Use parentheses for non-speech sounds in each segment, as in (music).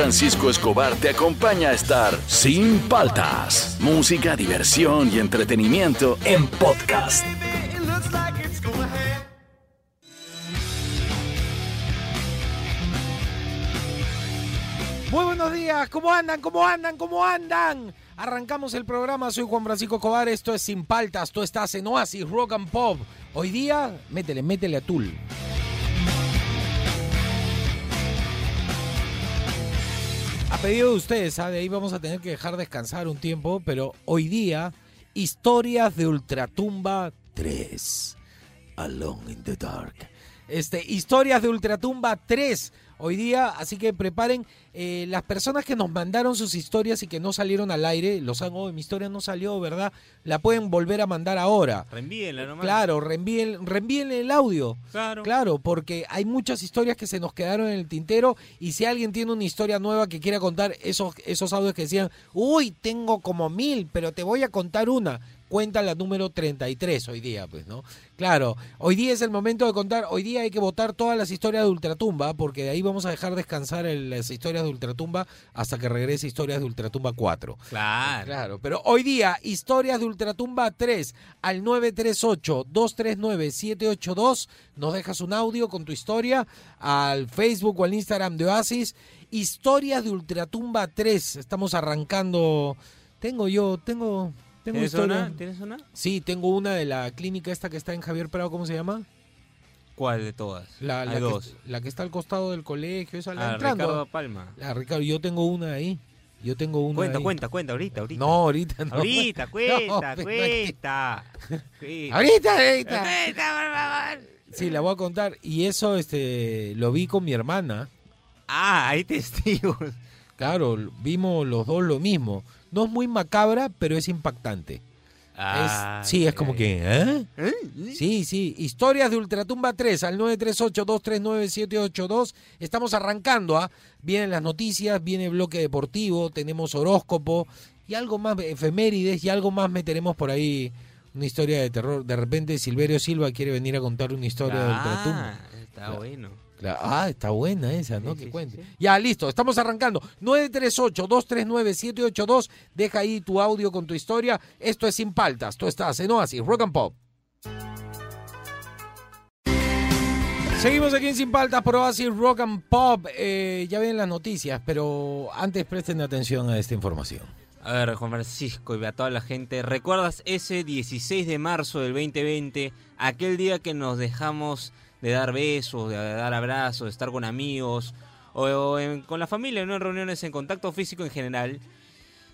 Francisco Escobar te acompaña a estar sin paltas. Música, diversión y entretenimiento en podcast. Muy buenos días, ¿cómo andan? ¿Cómo andan? ¿Cómo andan? Arrancamos el programa, soy Juan Francisco Escobar, esto es Sin Paltas, tú estás en Oasis Rock and Pop. Hoy día, métele, métele a Tul. A pedido de ustedes, de ahí vamos a tener que dejar descansar un tiempo, pero hoy día, historias de Ultratumba 3. Alone in the Dark. Este, historias de Ultratumba 3 hoy día, así que preparen eh, las personas que nos mandaron sus historias y que no salieron al aire, los han, oh, mi historia no salió, ¿verdad? La pueden volver a mandar ahora. Reenvíenla nomás. Claro, reenvíen, reenvíen el audio. Claro. Claro, porque hay muchas historias que se nos quedaron en el tintero y si alguien tiene una historia nueva que quiera contar, esos, esos audios que decían, uy, tengo como mil, pero te voy a contar una cuenta la número 33 hoy día, pues, ¿no? Claro, hoy día es el momento de contar, hoy día hay que votar todas las historias de Ultratumba, porque de ahí vamos a dejar descansar el- las historias de Ultratumba hasta que regrese historias de Ultratumba 4. Claro. Claro, pero hoy día, historias de Ultratumba 3 al 938-239-782. Nos dejas un audio con tu historia al Facebook o al Instagram de Oasis. Historias de Ultratumba 3. Estamos arrancando. Tengo yo, tengo. Tengo ¿Tienes historia. una? ¿Tienes una? Sí, tengo una de la clínica esta que está en Javier Prado, ¿cómo se llama? ¿Cuál de todas? La, la Hay que, dos. la que está al costado del colegio, esa la Ah, entrando. Ricardo Palma. La Ricardo, yo tengo una ahí. Yo tengo una Cuenta, ahí. cuenta, cuenta, ahorita, ahorita. No, ahorita no. Ahorita, (laughs) No, cuenta, pero cuenta. Cuenta. (laughs) Ahorita, ahorita. Cuenta, por favor. Sí, la voy a contar. Y eso este, lo vi con mi hermana. Ah, hay testigos. (laughs) Claro, vimos los dos lo mismo. No es muy macabra, pero es impactante. Ah, es, sí, es como que... ¿eh? ¿Eh? Sí, sí. Historias de Ultratumba 3 al 938-239-782. Estamos arrancando, ¿ah? Vienen las noticias, viene bloque deportivo, tenemos horóscopo y algo más, efemérides y algo más meteremos por ahí. Una historia de terror. De repente Silverio Silva quiere venir a contar una historia de Ultratumba. Ah, está Claro. bueno. Claro. Ah, está buena esa, ¿no? Sí, que sí, cuente. sí, sí. Ya, listo, estamos arrancando. 938-239-782. Deja ahí tu audio con tu historia. Esto es Sin Paltas. Tú estás en Oasis, Rock and Pop. Seguimos aquí en Sin Paltas por Oasis Rock and Pop. Eh, ya ven las noticias, pero antes presten atención a esta información. A ver, Juan Francisco y a toda la gente, ¿recuerdas ese 16 de marzo del 2020, aquel día que nos dejamos de dar besos, de dar abrazos, de estar con amigos o, con la familia, ¿no? en reuniones, en contacto físico en general?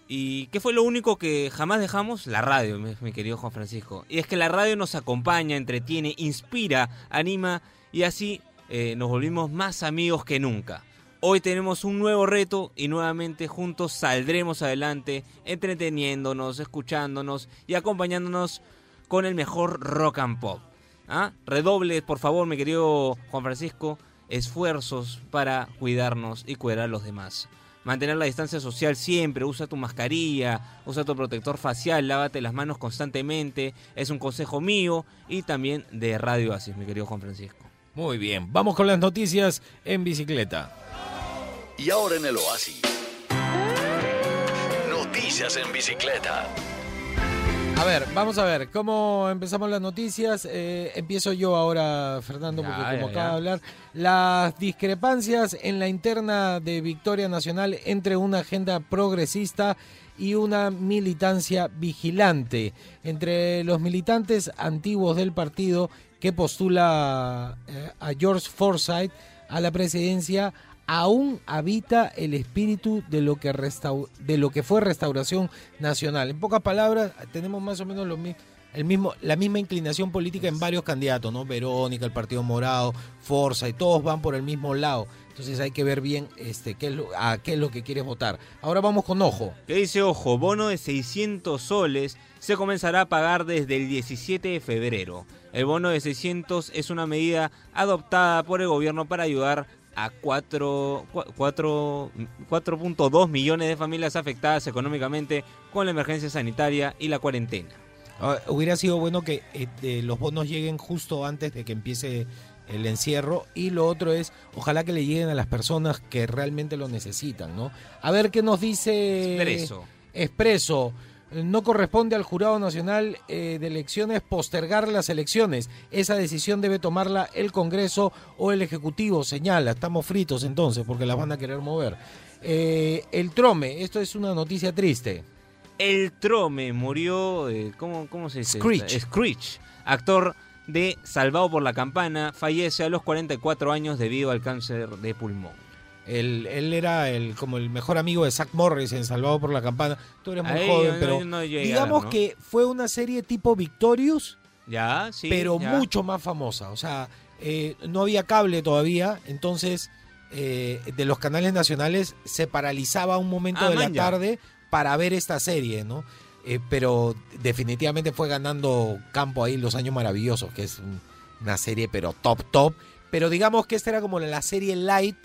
¿Y qué fue lo único que jamás dejamos? La radio, mi, mi querido Juan Francisco. Y es que la radio nos acompaña, entretiene, inspira, anima y así eh, nos volvimos más amigos que nunca. Hoy tenemos un nuevo reto y nuevamente juntos saldremos adelante entreteniéndonos, escuchándonos y acompañándonos con el mejor rock and pop. ¿Ah? Redoble, por favor, mi querido Juan Francisco, esfuerzos para cuidarnos y cuidar a los demás. Mantener la distancia social siempre, usa tu mascarilla, usa tu protector facial, lávate las manos constantemente, es un consejo mío y también de Radio Asis, mi querido Juan Francisco. Muy bien, vamos con las noticias en bicicleta. Y ahora en el Oasis. Noticias en bicicleta. A ver, vamos a ver, ¿cómo empezamos las noticias? Eh, empiezo yo ahora, Fernando, porque Ya, como ya, acaba ya. de hablar, las discrepancias en la interna de Victoria Nacional entre una agenda progresista y una militancia vigilante. Entre los militantes antiguos del partido que postula eh, a George Forsyth a la presidencia, aún habita el espíritu de lo que fue restauración nacional. En pocas palabras, tenemos más o menos el mismo, la misma inclinación política en varios candidatos, ¿no? Verónica, el Partido Morado, Forza, y todos van por el mismo lado. Entonces hay que ver bien este, qué es lo, a qué es lo que quieres votar. Ahora vamos con ojo. Que dice, ojo, bono de 600 soles se comenzará a pagar desde el 17 de febrero. El bono de 600 es una medida adoptada por el gobierno para ayudar a 4 cua- cuatro- 4.2 millones de familias afectadas económicamente con la emergencia sanitaria y la cuarentena. Ah, hubiera sido bueno que este, los bonos lleguen justo antes de que empiece el encierro y lo otro es ojalá que le lleguen a las personas que realmente lo necesitan, ¿no? A ver qué nos dice Expreso. Expreso. No corresponde al Jurado Nacional eh, de Elecciones postergar las elecciones. Esa decisión debe tomarla el Congreso o el Ejecutivo, señala. Estamos fritos entonces porque las van a querer mover. Eh, el Trome, esto es una noticia triste. El Trome murió, eh, ¿cómo, ¿cómo se dice? Screech. Screech, actor de Salvado por la Campana, fallece a los 44 años debido al cáncer de pulmón. Él, él era el, como el mejor amigo de Zack Morris en Salvado por la Campana. Tú eres muy Ahí joven, no- pero no llegué a digamos que fue una serie tipo Victorious, Ya, sí. pero ya. mucho más famosa. O sea, eh, no había cable todavía, entonces eh, de los canales nacionales se paralizaba un momento Ah, de la ya. tarde para ver esta serie, ¿no? Eh, pero definitivamente fue ganando campo ahí Los Años Maravillosos, que es un- una serie pero top, top. Pero digamos que esta era como la serie light.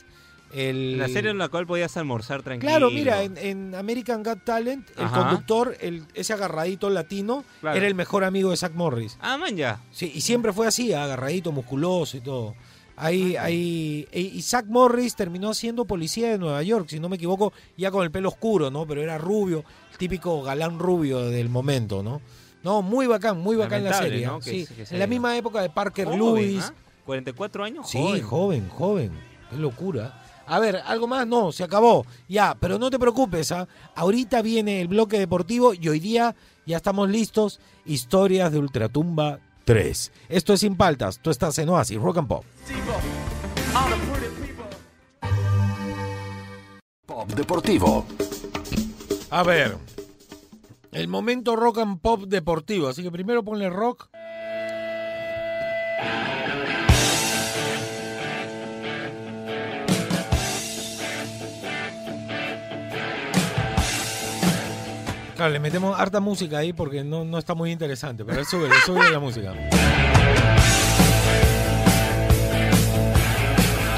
El... La serie en la cual podías almorzar tranquilo. Claro, mira, en, en American Got Talent, el Ajá. conductor, el, ese agarradito latino, Claro. era el mejor amigo de Zack Morris. Ah, man, ya. Sí, y siempre fue así, agarradito, musculoso y todo. Ahí, ahí, e- y Zack Morris terminó siendo policía de Nueva York, si no me equivoco, ya con el pelo oscuro, ¿no? Pero era rubio, el típico galán rubio del momento, ¿no? No, muy bacán, muy bacán la serie. ¿no? Que Sí, que en la misma época de Parker Joven, Lewis. ¿ah? 44 años, Sí, joven. joven, joven. Qué locura. A ver, ¿algo más? No, se acabó. Ya, pero no te preocupes, ¿ah? Ahorita viene el bloque deportivo y hoy día ya estamos listos. Historias de Ultratumba 3. Esto es Sin Paltas. Tú estás en Oasis, Rock and Pop. Pop Deportivo. A ver. El momento rock and pop deportivo. Así que primero ponle rock. Claro, le metemos harta música ahí porque no, no está muy interesante, pero sube, sube la música.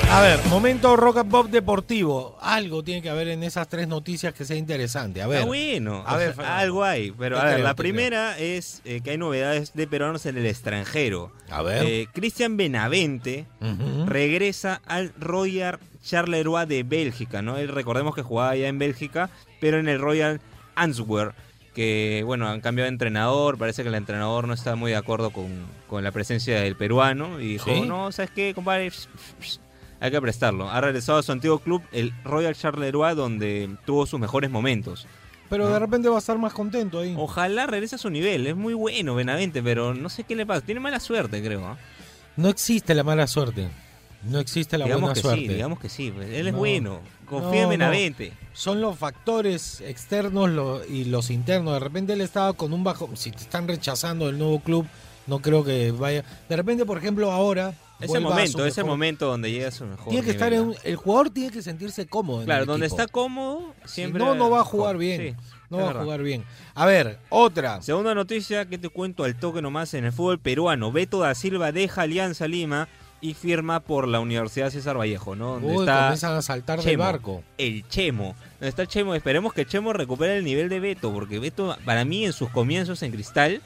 A ver, momento rock and pop deportivo. Algo tiene que haber en esas tres noticias que sea interesante. A ver. Ah, bueno. A ver, algo hay. Pero a ver, la primera es eh, que hay novedades de peruanos en el extranjero. A ver. Eh, Cristian Benavente regresa al Royal Charleroi de Bélgica, ¿no? Él, recordemos que jugaba ya en Bélgica, pero en el Royal Antwerp, que bueno, han cambiado de entrenador, parece que el entrenador no está muy de acuerdo con, con la presencia del peruano y dijo, ¿Sí? no, ¿sabes qué, compadre? Hay que prestarlo. Ha regresado a su antiguo club, el Royal Charleroi, donde tuvo sus mejores momentos. Pero de repente va a estar más contento ahí. Ojalá regrese a su nivel, es muy bueno Benavente, pero no sé qué le pasa, tiene mala suerte, creo. ¿ah? No existe la mala suerte. No existe la digamos buena que suerte. sí, digamos que sí, pues, él es No. bueno, confía en. Benavente. Son los factores externos lo- y los internos. De repente él estaba con un bajo. Si te están rechazando del nuevo club, no creo que vaya. De repente, por ejemplo, ahora. Ese momento, ese momento donde llega a su mejor Tiene que estar nivel, en un- el jugador tiene que sentirse cómodo. en Claro, el donde equipo. está cómodo, Si siempre. no, no va a jugar bien. Sí, no va verdad. a jugar bien. A ver, otra. Segunda noticia que te cuento al toque nomás en el fútbol peruano. Beto da Silva deja Alianza Lima y firma por la Universidad César Vallejo, ¿no? Donde Uy, está comienzan a saltar del Chemo. barco. el Chemo. Donde está Chemo. Esperemos que Chemo recupere el nivel de Beto, porque Beto, para mí, en sus comienzos en Cristal,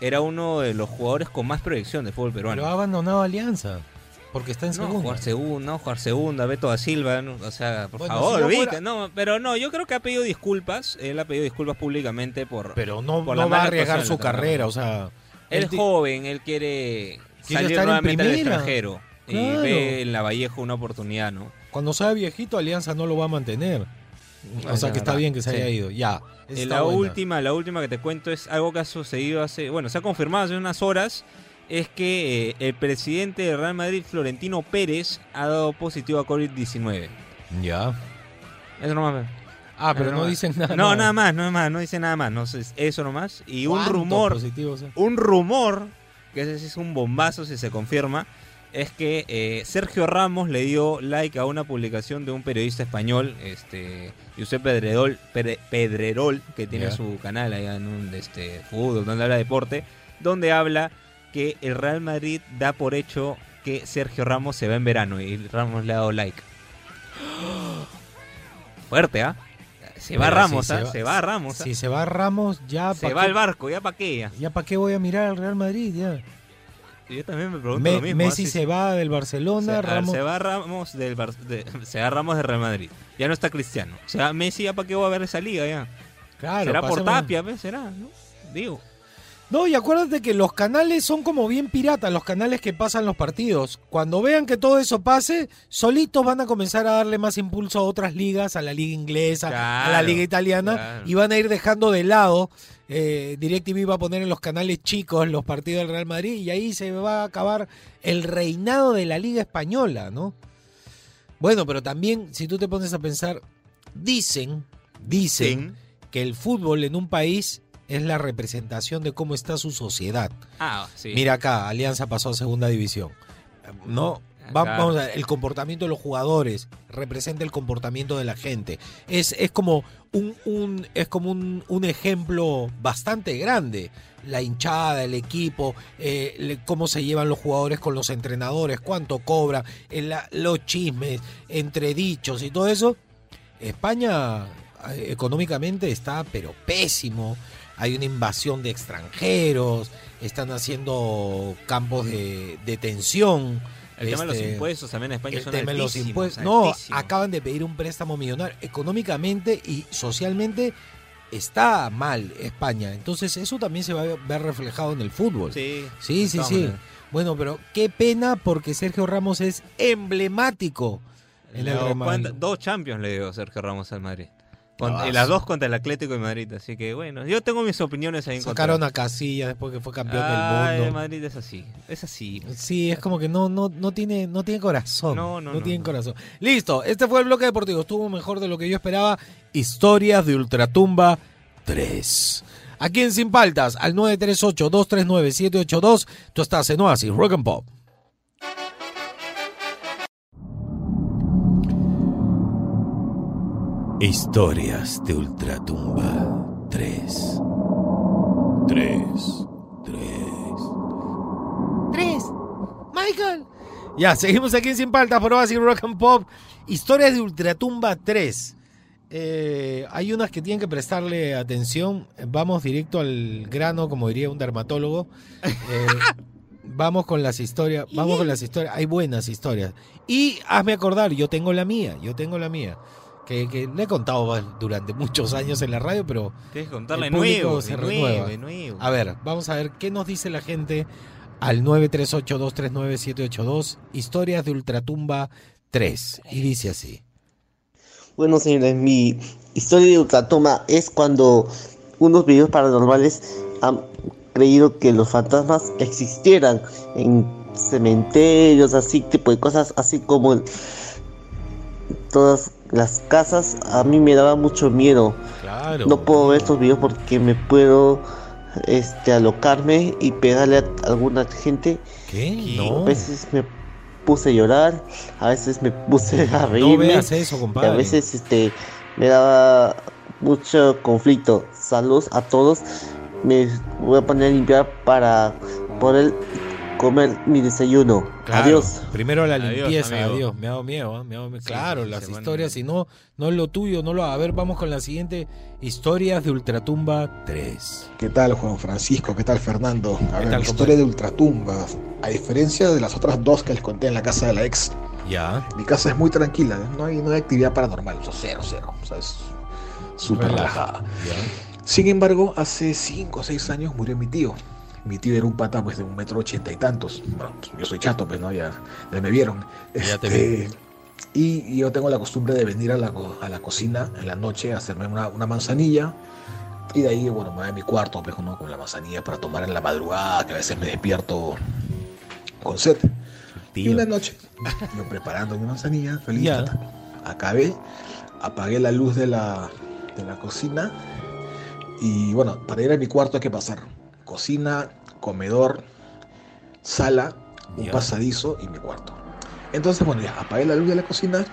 era uno de los jugadores con más proyección de fútbol peruano. Pero ha abandonado Alianza. Porque está en No, segunda. jugar segunda, no, jugar segunda, Beto da Silva, no, o sea, por Bueno, favor, si no fuera- no, pero no, yo creo que ha pedido disculpas, él ha pedido disculpas públicamente por... Pero no, por no la va a arriesgar su carrera. O sea. él es joven, él quiere, Quiere salir estar en nuevamente al primera. extranjero y ve en la Vallejo una oportunidad, ¿no? Cuando sea viejito, Alianza no lo va a mantener. O sea que está bien que se sí. haya ido. Ya. Eh, la buena. última, la última que te cuento es algo que ha sucedido hace, bueno, se ha confirmado hace unas horas, es que eh, el presidente de Real Madrid, Florentino Pérez, ha dado positivo a COVID-19. Ya. Eso nomás. Ah, pero no dicen nada. No, nada más, nada más, no dice nada más, no sé, eso nomás. Y un ¿Cuántos rumor, positivos un rumor, que ese es un bombazo si se confirma, es que eh, Sergio Ramos le dio like a una publicación de un periodista español, este Josep Pedrerol, Pedre- Pedrerol, que tiene su canal allá en un este, fútbol, donde habla de deporte, donde habla que el Real Madrid da por hecho que Sergio Ramos se va en verano y Ramos le ha dado like. (gasps) Fuerte, ¿ah? Se va Pero Ramos, si ¿ah? se va- Se va Ramos, ¿ah? Si se va Ramos, ya Se va qué- al barco, ¿ya para qué? ya? Ya para qué voy a mirar al Real Madrid, ya. Yo también me pregunto Me- lo mismo. Messi así- se va del Barcelona, se, Ramos... se va Ramos del Bar- de- se va Ramos de Real Madrid. Ya no está Cristiano. Se va Messi, ¿ya para qué voy a ver esa liga ya? Claro, será por Tapia, pues, será, ¿no? Digo. No, y acuérdate que los canales son como bien piratas, los canales que pasan los partidos. Cuando vean que todo eso pase, solitos van a comenzar a darle más impulso a otras ligas, a la liga inglesa, a la liga italiana, claro. y van a ir dejando de lado. Eh, DirecTV va a poner en los canales chicos los partidos del Real Madrid y ahí se va a acabar el reinado de la liga española, ¿no? Bueno, pero también, si tú te pones a pensar, dicen, dicen que el fútbol en un país es la representación de cómo está su sociedad. Ah, sí. Mira acá, Alianza pasó a segunda división. No, Acá. vamos a ver, el comportamiento de los jugadores representa el comportamiento de la gente. Es, es como un, un- es como un, un ejemplo bastante grande. La hinchada, el equipo, eh, le- cómo se llevan los jugadores con los entrenadores, cuánto cobran, eh, la- los chismes, entredichos y todo eso. España eh, económicamente está pero pésimo. Hay una invasión de extranjeros, están haciendo campos de detención. El tema de los este, impuestos también en España el son tema de los altísimos, impuestos. No, altísimos. acaban de pedir un préstamo millonario. Económicamente y socialmente está mal España. Entonces eso también se va a ver reflejado en el fútbol. Sí, Sí, sí. Bueno, pero qué pena porque Sergio Ramos es emblemático en Le el Dos Champions le dio Sergio Ramos al Madrid. Con- y las dos contra el Atlético de Madrid. Así que bueno, yo tengo mis opiniones ahí en Sacaron a Casillas después que fue campeón del el mundo. Madrid es así. Es así. Sí, es como que no, no, no tiene, no tiene corazón. No, no, no, tiene no. corazón. Listo, este fue el bloque deportivo. Estuvo mejor de lo que yo esperaba. Historias de Ultratumba 3. Aquí en Sin Paltas, al 938-239-782. Tú estás en Oasis, Rock and Pop. Historias de Ultratumba 3. 3. 3. 3. Michael. Ya, seguimos aquí en Sin Paltas por Oasis Rock and Pop. Historias de Ultratumba 3. Eh, hay unas que tienen que prestarle atención. Vamos directo al grano, como diría un dermatólogo. Eh, (laughs) vamos con las historias. Vamos con las historias. Hay buenas historias. Y hazme acordar, yo tengo la mía. Yo tengo la mía. Que, que le he contado durante muchos años en la radio, pero Tienes que contarle El público nuevo, se de renueva. nuevo, de nuevo. a ver, vamos a ver qué nos dice la gente al 938-239-782. Historias de Ultratumba 3. Y dice así. Bueno, señores, mi historia de ultratumba es cuando unos videos paranormales han creído que los fantasmas existieran en cementerios, así tipo de cosas, así como en todas las casas. A mí me daba mucho miedo. Claro. No puedo ver estos videos porque me puedo este alocarme y pegarle a alguna gente. ¿Qué? A No. veces me puse a llorar, a veces me puse (laughs) a No reírme. veas eso, Y compadre. a veces este me daba mucho conflicto. Saludos a todos. Me voy a poner a limpiar para poder comer mi desayuno. Claro, Adiós. Primero la Adiós, limpieza, amigo. adiós. Me ha dado miedo, ¿ah? me ha dado miedo. Sí, Claro, sí, las historias, si no, no es lo tuyo, no lo. A ver, vamos con la siguiente. Historias de Ultratumba 3. ¿Qué tal Juan Francisco? ¿Qué tal Fernando? A ver, tal, la historia de Ultratumba. A diferencia de las otras dos que les conté en la casa de la ex, Ya. mi casa es muy tranquila, no hay, no hay actividad paranormal, o sea, cero, cero. O sea, es súper Relaja. relajada. Sin embargo, hace 5 o 6 años murió mi tío. Mi tío era un pata pues de un metro ochenta y tantos. Bueno, pues, yo soy chato, pues no, ya, ya me vieron. Ya te Este, y, y yo tengo la costumbre de venir a la, a la cocina en la noche a hacerme una, una manzanilla. Y de ahí, bueno, me voy a mi cuarto, pues, ¿no? con la manzanilla para tomar en la madrugada, que a veces me despierto con sed. Y Tío. una noche, yo preparando mi manzanilla, feliz, Ya. acabé, apagué la luz de la, de la cocina y bueno, para ir a mi cuarto hay que pasar cocina, comedor, sala, un pasadizo y mi cuarto. Entonces, bueno, ya apagué la luz de la cocina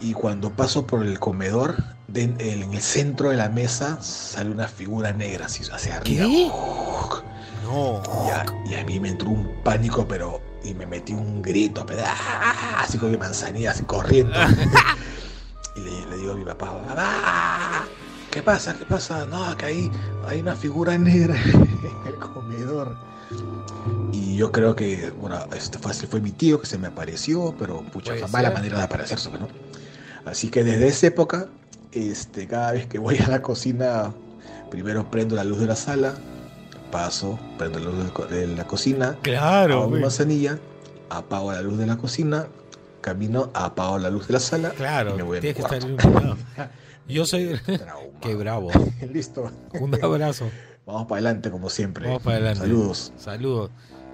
y cuando paso por el comedor, de- en el centro de la mesa sale una figura negra así hacia arriba. ¿Qué? No. Y a mí me entró un pánico, pero. Y me metí un grito, pero, ¡ah! así con mi manzanilla, así corriendo. (laughs) y le, le digo a mi papá, ¡Papá! ¿Qué pasa? ¿Qué pasa? No, que ahí hay una figura negra en el comedor. Y yo creo que, bueno, este fácil fue mi tío que se me apareció, pero pucha, fue mala manera de aparecerse, ¿no? Así que desde esa época, este, cada vez que voy a la cocina, primero prendo la luz de la sala, paso, prendo la luz de la cocina, Claro, hago manzanilla, apago la luz de la cocina, camino, apago la luz de la sala Claro, y me voy a mi que estar. (laughs) Yo soy... Qué (laughs) bravo. (laughs) Listo. Un abrazo. Vamos para adelante como siempre. Vamos para adelante. Saludos. Saludos.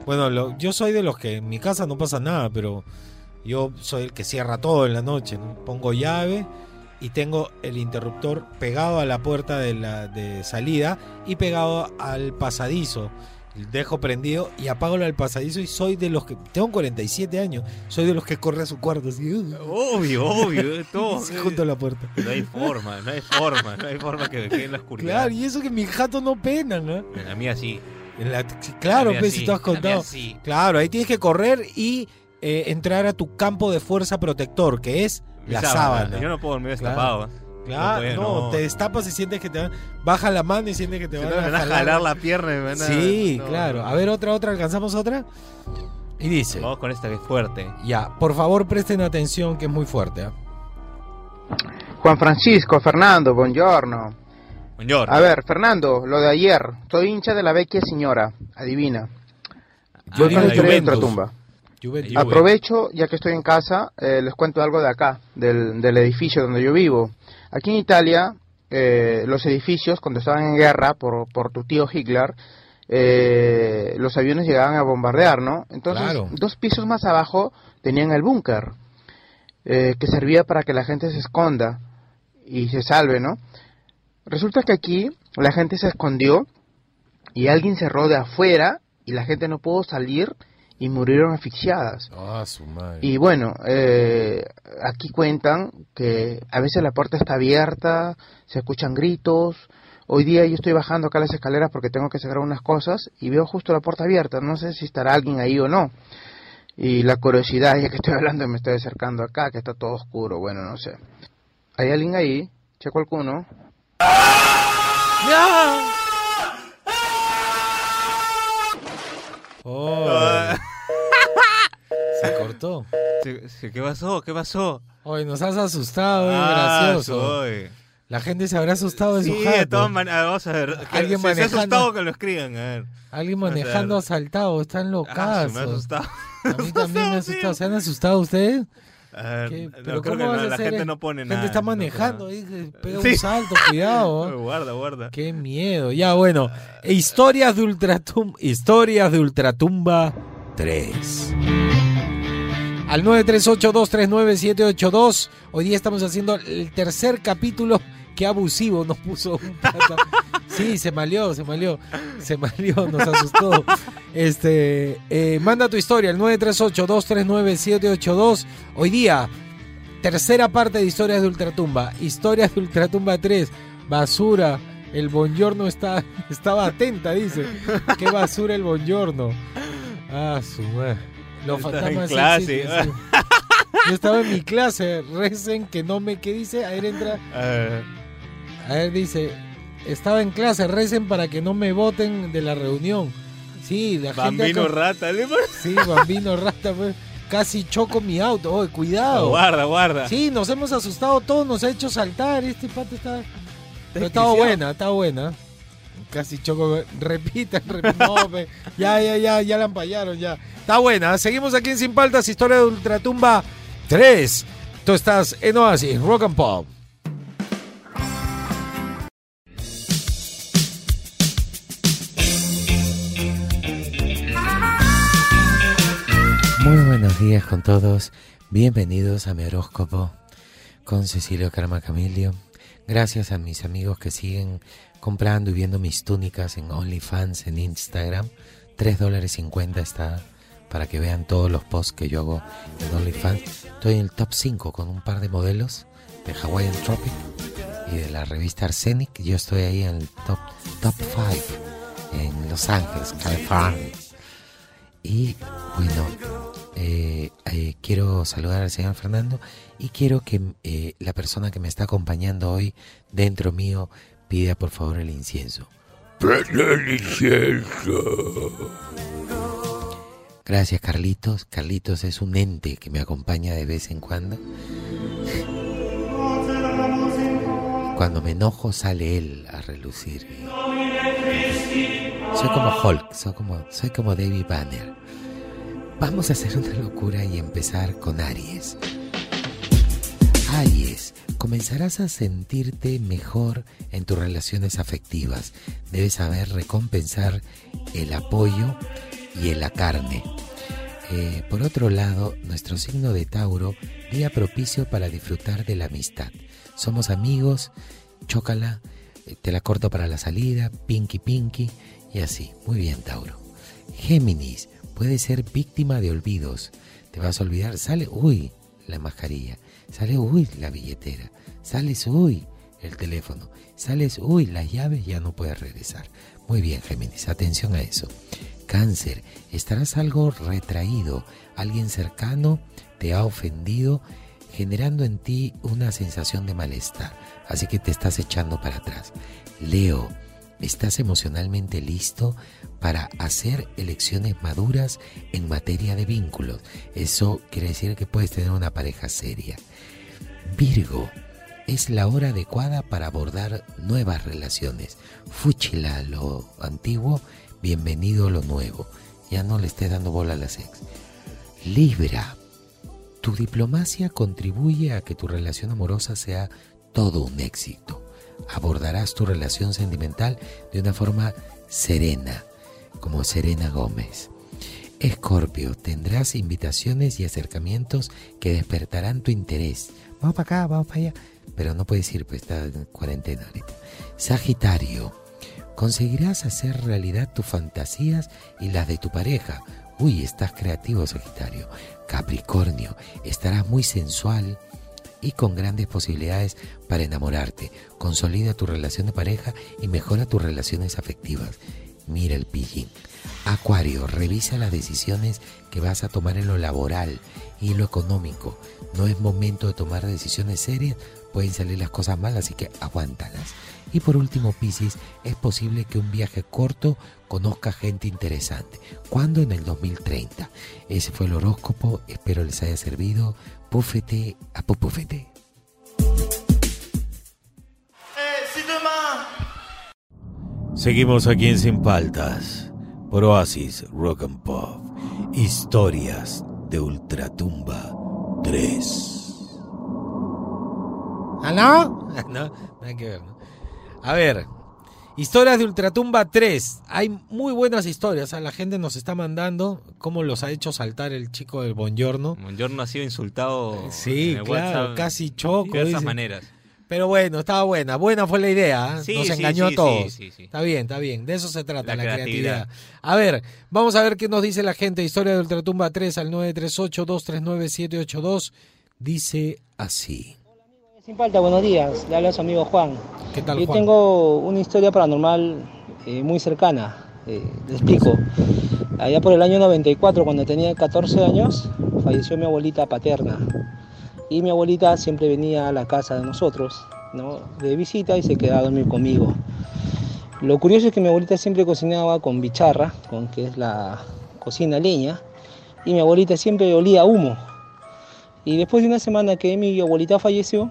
Bueno, lo- yo soy de los que en mi casa no pasa nada, pero yo soy el que cierra todo en la noche. ¿no? Pongo llave y tengo el interruptor pegado a la puerta de, la, de salida y pegado al pasadizo. Dejo prendido y apago el pasadizo y soy de los que... Tengo 47 años. Soy de los que corre a su cuarto así. uh, Obvio, obvio, todo. (laughs) junto a la puerta. No hay forma, no hay forma, no hay forma que me quede en la oscuridad. Claro, y eso que mis gatos no penan, ¿eh? En la mía sí. En la- claro, La mía pues, sí, si tú has contado. sí. Claro, ahí tienes que correr y eh, entrar a tu campo de fuerza protector, que es la sábana. Yo no puedo dormir destapado. Claro, todavía no, no. te destapas y sientes que te van, baja la mano y sientes que te Si van no, a van a jalar. jalar la pierna van a... Sí, no, claro. A ver, otra, otra, alcanzamos otra. Y dice, Vamos con esta que es fuerte. ya, por favor presten atención que es muy fuerte. ¿ah? Juan Francisco, Fernando, buongiorno. Buongiorno. A ver, Fernando, lo de ayer. Soy hincha de la vecchia señora. Adivina. Yo Voy digo Juventus. Juventus. Juve. Aprovecho, ya que estoy en casa, eh, les cuento algo de acá, del, del edificio donde yo vivo. Aquí en Italia, eh, los edificios, cuando estaban en guerra por, por tu tío Hitler, eh, los aviones llegaban a bombardear, ¿no? Entonces, Claro. dos pisos más abajo tenían el búnker, eh, que servía para que la gente se esconda y se salve, ¿no? Resulta que aquí la gente se escondió y alguien cerró de afuera y la gente no pudo salir y murieron asfixiadas. Ah, su madre. Y bueno, eh, aquí cuentan que a veces la puerta está abierta, se escuchan gritos. Hoy día yo estoy bajando acá las escaleras porque tengo que sacar unas cosas y veo justo la puerta abierta. No sé si estará alguien ahí o no. Y la curiosidad, ya que estoy hablando, me estoy acercando acá, que está todo oscuro. Bueno, no sé. ¿Hay alguien ahí? ¿Checo alguno? Oh, se cortó. ¿Qué pasó? ¿Qué pasó? Oye, nos has asustado, es Ah, gracioso. soy. La gente se habrá asustado de su Sí, jato. de todas maneras, vamos a ver. Alguien si se ha manejando. asustado que lo escriban, a ver. Alguien manejando asaltado, están Ah, locazos. se me ha asustado. A mí (laughs) también me ha asustado. ¿Se han asustado ustedes? A ver, ¿Qué? no, Pero creo ¿cómo que no, a la hacer? gente no pone La nada. gente está no manejando, que (laughs) pega Sí. un salto, cuidado. ¿eh? (laughs) Guarda, guarda. Qué miedo. Ya, bueno. e Historias de Ultratumba. Historias de Ultratumba 3. Al 938239782. Hoy día estamos haciendo el tercer capítulo. Qué abusivo nos puso un. (laughs) Sí, se malió, se malió. Se malió, nos asustó. Este, eh, manda tu historia al 938239782. Hoy día, tercera parte de Historias de Ultratumba. Historias de Ultratumba 3. Basura. El Bongiorno está, estaba atenta, dice. Qué basura el Bongiorno. Ah, su madre. Los Estaba fantasmas en clase. existen, sí. Yo estaba en mi clase, recen que no me... ¿Qué dice? A ver, entra... A ver, A ver, dice... Estaba en clase, recen para que no me voten de la reunión. Sí, la gente... Bambino rata. ¿le? Sí, bambino rata, pues. Casi choco mi auto. Oye, cuidado. Guarda, guarda. Sí, nos hemos asustado todos, nos ha hecho saltar. Este pato está. Pero desquiciado. buena, está buena. Casi choco. (laughs) No, pe, ya, ya, ya, ya la empallaron, ya. Está buena. Seguimos aquí en Sin Paltas, historia de Ultratumba 3. Tú estás en Oasis, Rock and Pop. Buenos días con todos. Bienvenidos a mi horóscopo con Cecilio Karma Camilio. Gracias a mis amigos que siguen comprando y viendo mis túnicas en OnlyFans en Instagram. 3 dólares 50 está para que vean todos los posts que yo hago en OnlyFans. Estoy en el top 5 con un par de modelos de Hawaiian Tropic y de la revista Arsenic. Yo estoy ahí en el top, top 5 en Los Ángeles, California. Y bueno, eh, eh, quiero saludar al señor Fernando y quiero que eh, la persona que me está acompañando hoy dentro mío pida por favor el incienso. Gracias, Carlitos. Carlitos es un ente que me acompaña de vez en cuando. Cuando me enojo sale él a relucir. Soy como Hulk, soy como, soy como David Banner. Vamos a hacer una locura y empezar con Aries. Aries, comenzarás a sentirte mejor en tus relaciones afectivas. Debes saber recompensar el apoyo y en la carne. Eh, por otro lado, nuestro signo de Tauro, día propicio para disfrutar de la amistad. Somos amigos, chócala, eh, te la corto para la salida, pinky pinky y así. Muy bien, Tauro. Géminis, puede ser víctima de olvidos. Te vas a olvidar, sale, uy, la mascarilla. Sale, uy, la billetera. Sales, uy, el teléfono. Sales, uy, las llaves, ya no puedes regresar. Muy bien, Géminis, atención a eso. Cáncer, estarás algo retraído. Alguien cercano te ha ofendido, generando en ti una sensación de malestar. Así que te estás echando para atrás. Leo, estás emocionalmente listo para hacer elecciones maduras en materia de vínculos. Eso quiere decir que puedes tener una pareja seria. Virgo, es la hora adecuada para abordar nuevas relaciones. Fúchila lo antiguo, bienvenido lo nuevo. Ya no le estés dando bola a las ex. Libra, tu diplomacia contribuye a que tu relación amorosa sea todo un éxito. Abordarás tu relación sentimental de una forma serena, como Serena Gómez. Escorpio, tendrás invitaciones y acercamientos que despertarán tu interés. Vamos para acá, vamos para allá. Pero no puedes ir, pues está en cuarentena ahorita. Sagitario, conseguirás hacer realidad tus fantasías y las de tu pareja. Uy, estás creativo, Sagitario. Capricornio, estarás muy sensual y con grandes posibilidades para enamorarte. Consolida tu relación de pareja y mejora tus relaciones afectivas. Mira el pillín. Acuario, revisa las decisiones que vas a tomar en lo laboral y lo económico. No es momento de tomar decisiones serias, pueden salir las cosas mal, así que aguántalas. Y por último, Piscis, es posible que un viaje corto conozca gente interesante. ¿Cuándo? En el 2030. Ese fue el horóscopo, espero les haya servido. Púfete a pupufete. Seguimos aquí en Sin Paltas, por Oasis Rock and Pop, Historias de Ultratumba 3. ¿Aló? (laughs) No, nada que ver. ¿no? A ver, Historias de Ultratumba 3. Hay muy buenas historias. ¿ah? La gente nos está mandando cómo los ha hecho saltar el chico del Bongiorno. Bongiorno ha sido insultado Sí, en el claro, WhatsApp casi choco. de diversas dice. maneras. Pero bueno, estaba buena. Buena fue la idea. ¿eh? Sí, Nos sí, engañó sí, a todos. sí, sí, sí. Está bien, está bien. De eso se trata, la, La creatividad. creatividad. A ver, vamos a ver qué nos dice la gente. Historia de Ultratumba 3 al 938-239-782. Dice así. Sin falta, buenos días. Le habla su amigo Juan. ¿Qué tal, Yo Juan? tengo una historia paranormal eh, muy cercana. Eh, le explico. Allá por el año 94, cuando tenía 14 años, falleció mi abuelita paterna. Y mi abuelita siempre venía a la casa de nosotros, ¿no? de visita y se quedaba a dormir conmigo. Lo curioso es que mi abuelita siempre cocinaba con bicharra, con que es la cocina leña, y mi abuelita siempre olía humo. Y después de una semana que mi abuelita falleció,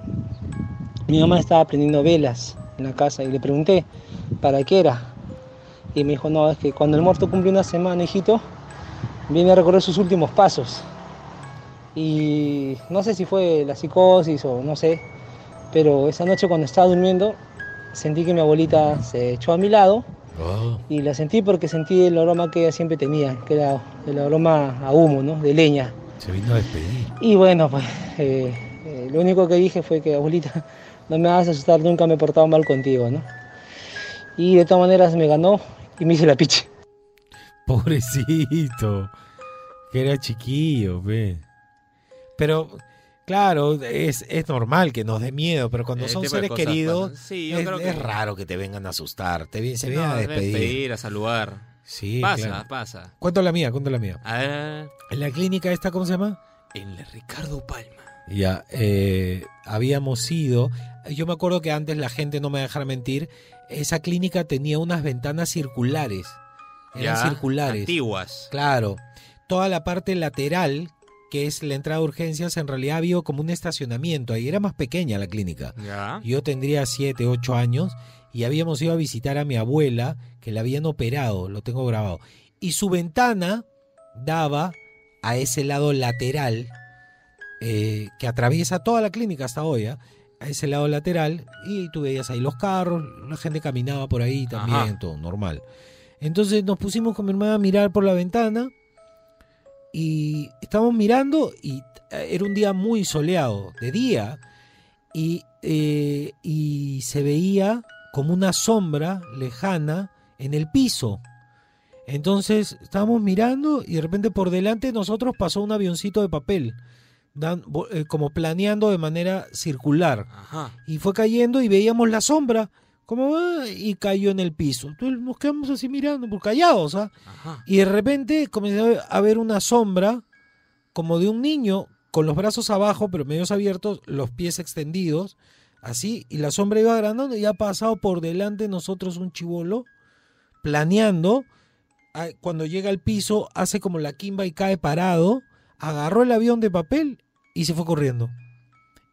mi mamá estaba prendiendo velas en la casa y le pregunté para qué era. Y me dijo, no, es que cuando el muerto cumple una semana, hijito, viene a recorrer sus últimos pasos. Y no sé si fue la psicosis o no sé, pero esa noche cuando estaba durmiendo, sentí que mi abuelita se echó a mi lado Oh, y la sentí porque sentí el aroma que ella siempre tenía, que era el aroma a humo, ¿no? De leña. se vino a despedir. Y bueno, pues eh, eh, lo único que dije fue que, abuelita, no me hagas asustar, nunca me he portado mal contigo, ¿no? Y de todas maneras me ganó y me hice la piche. Pobrecito. Que era chiquillo, ve. Pero, claro, es, es normal que nos dé miedo, pero cuando Ese son seres queridos. Sí, yo es, creo que- es raro que te vengan a asustar. Te, se vienen No, a despedir. pedir, a saludar. Sí, pasa, claro. pasa. Cuento la mía, cuento la mía. En la clínica esta, ¿cómo se llama? en la Ricardo Palma. Ya, eh, habíamos ido. Yo me acuerdo que antes la gente no me dejara mentir. Esa clínica tenía unas ventanas circulares. Eran Ya, circulares. Antiguas. Claro. toda la parte lateral, que es la entrada de urgencias, en realidad había como un estacionamiento. Ahí era más pequeña la clínica. Ya. Yo tendría 7, 8 años y habíamos ido a visitar a mi abuela, que la habían operado, lo tengo grabado. Y su ventana daba a ese lado lateral, eh, que atraviesa toda la clínica hasta hoy, ¿ah? a ese lado lateral, y tú veías ahí los carros, la gente caminaba por ahí también, Ajá. todo normal. Entonces nos pusimos con mi hermana a mirar por la ventana y estábamos mirando y eh, era un día muy soleado, de día, y, eh, y se veía como una sombra lejana en el piso. Entonces estábamos mirando y de repente por delante de nosotros pasó un avioncito de papel, dan- eh, como planeando de manera circular. Ajá. Y fue cayendo y veíamos la sombra, como va, y cayó en el piso. Entonces nos quedamos así mirando, por callados, ¿ah? Y de repente comencé a ver una sombra como de un niño con los brazos abajo, pero medios abiertos, los pies extendidos, así, y la sombra iba agrandando y ha pasado por delante de nosotros un chivolo, planeando. Ah, Cuando llega al piso, hace como la quimba y cae parado, agarró el avión de papel y se fue corriendo.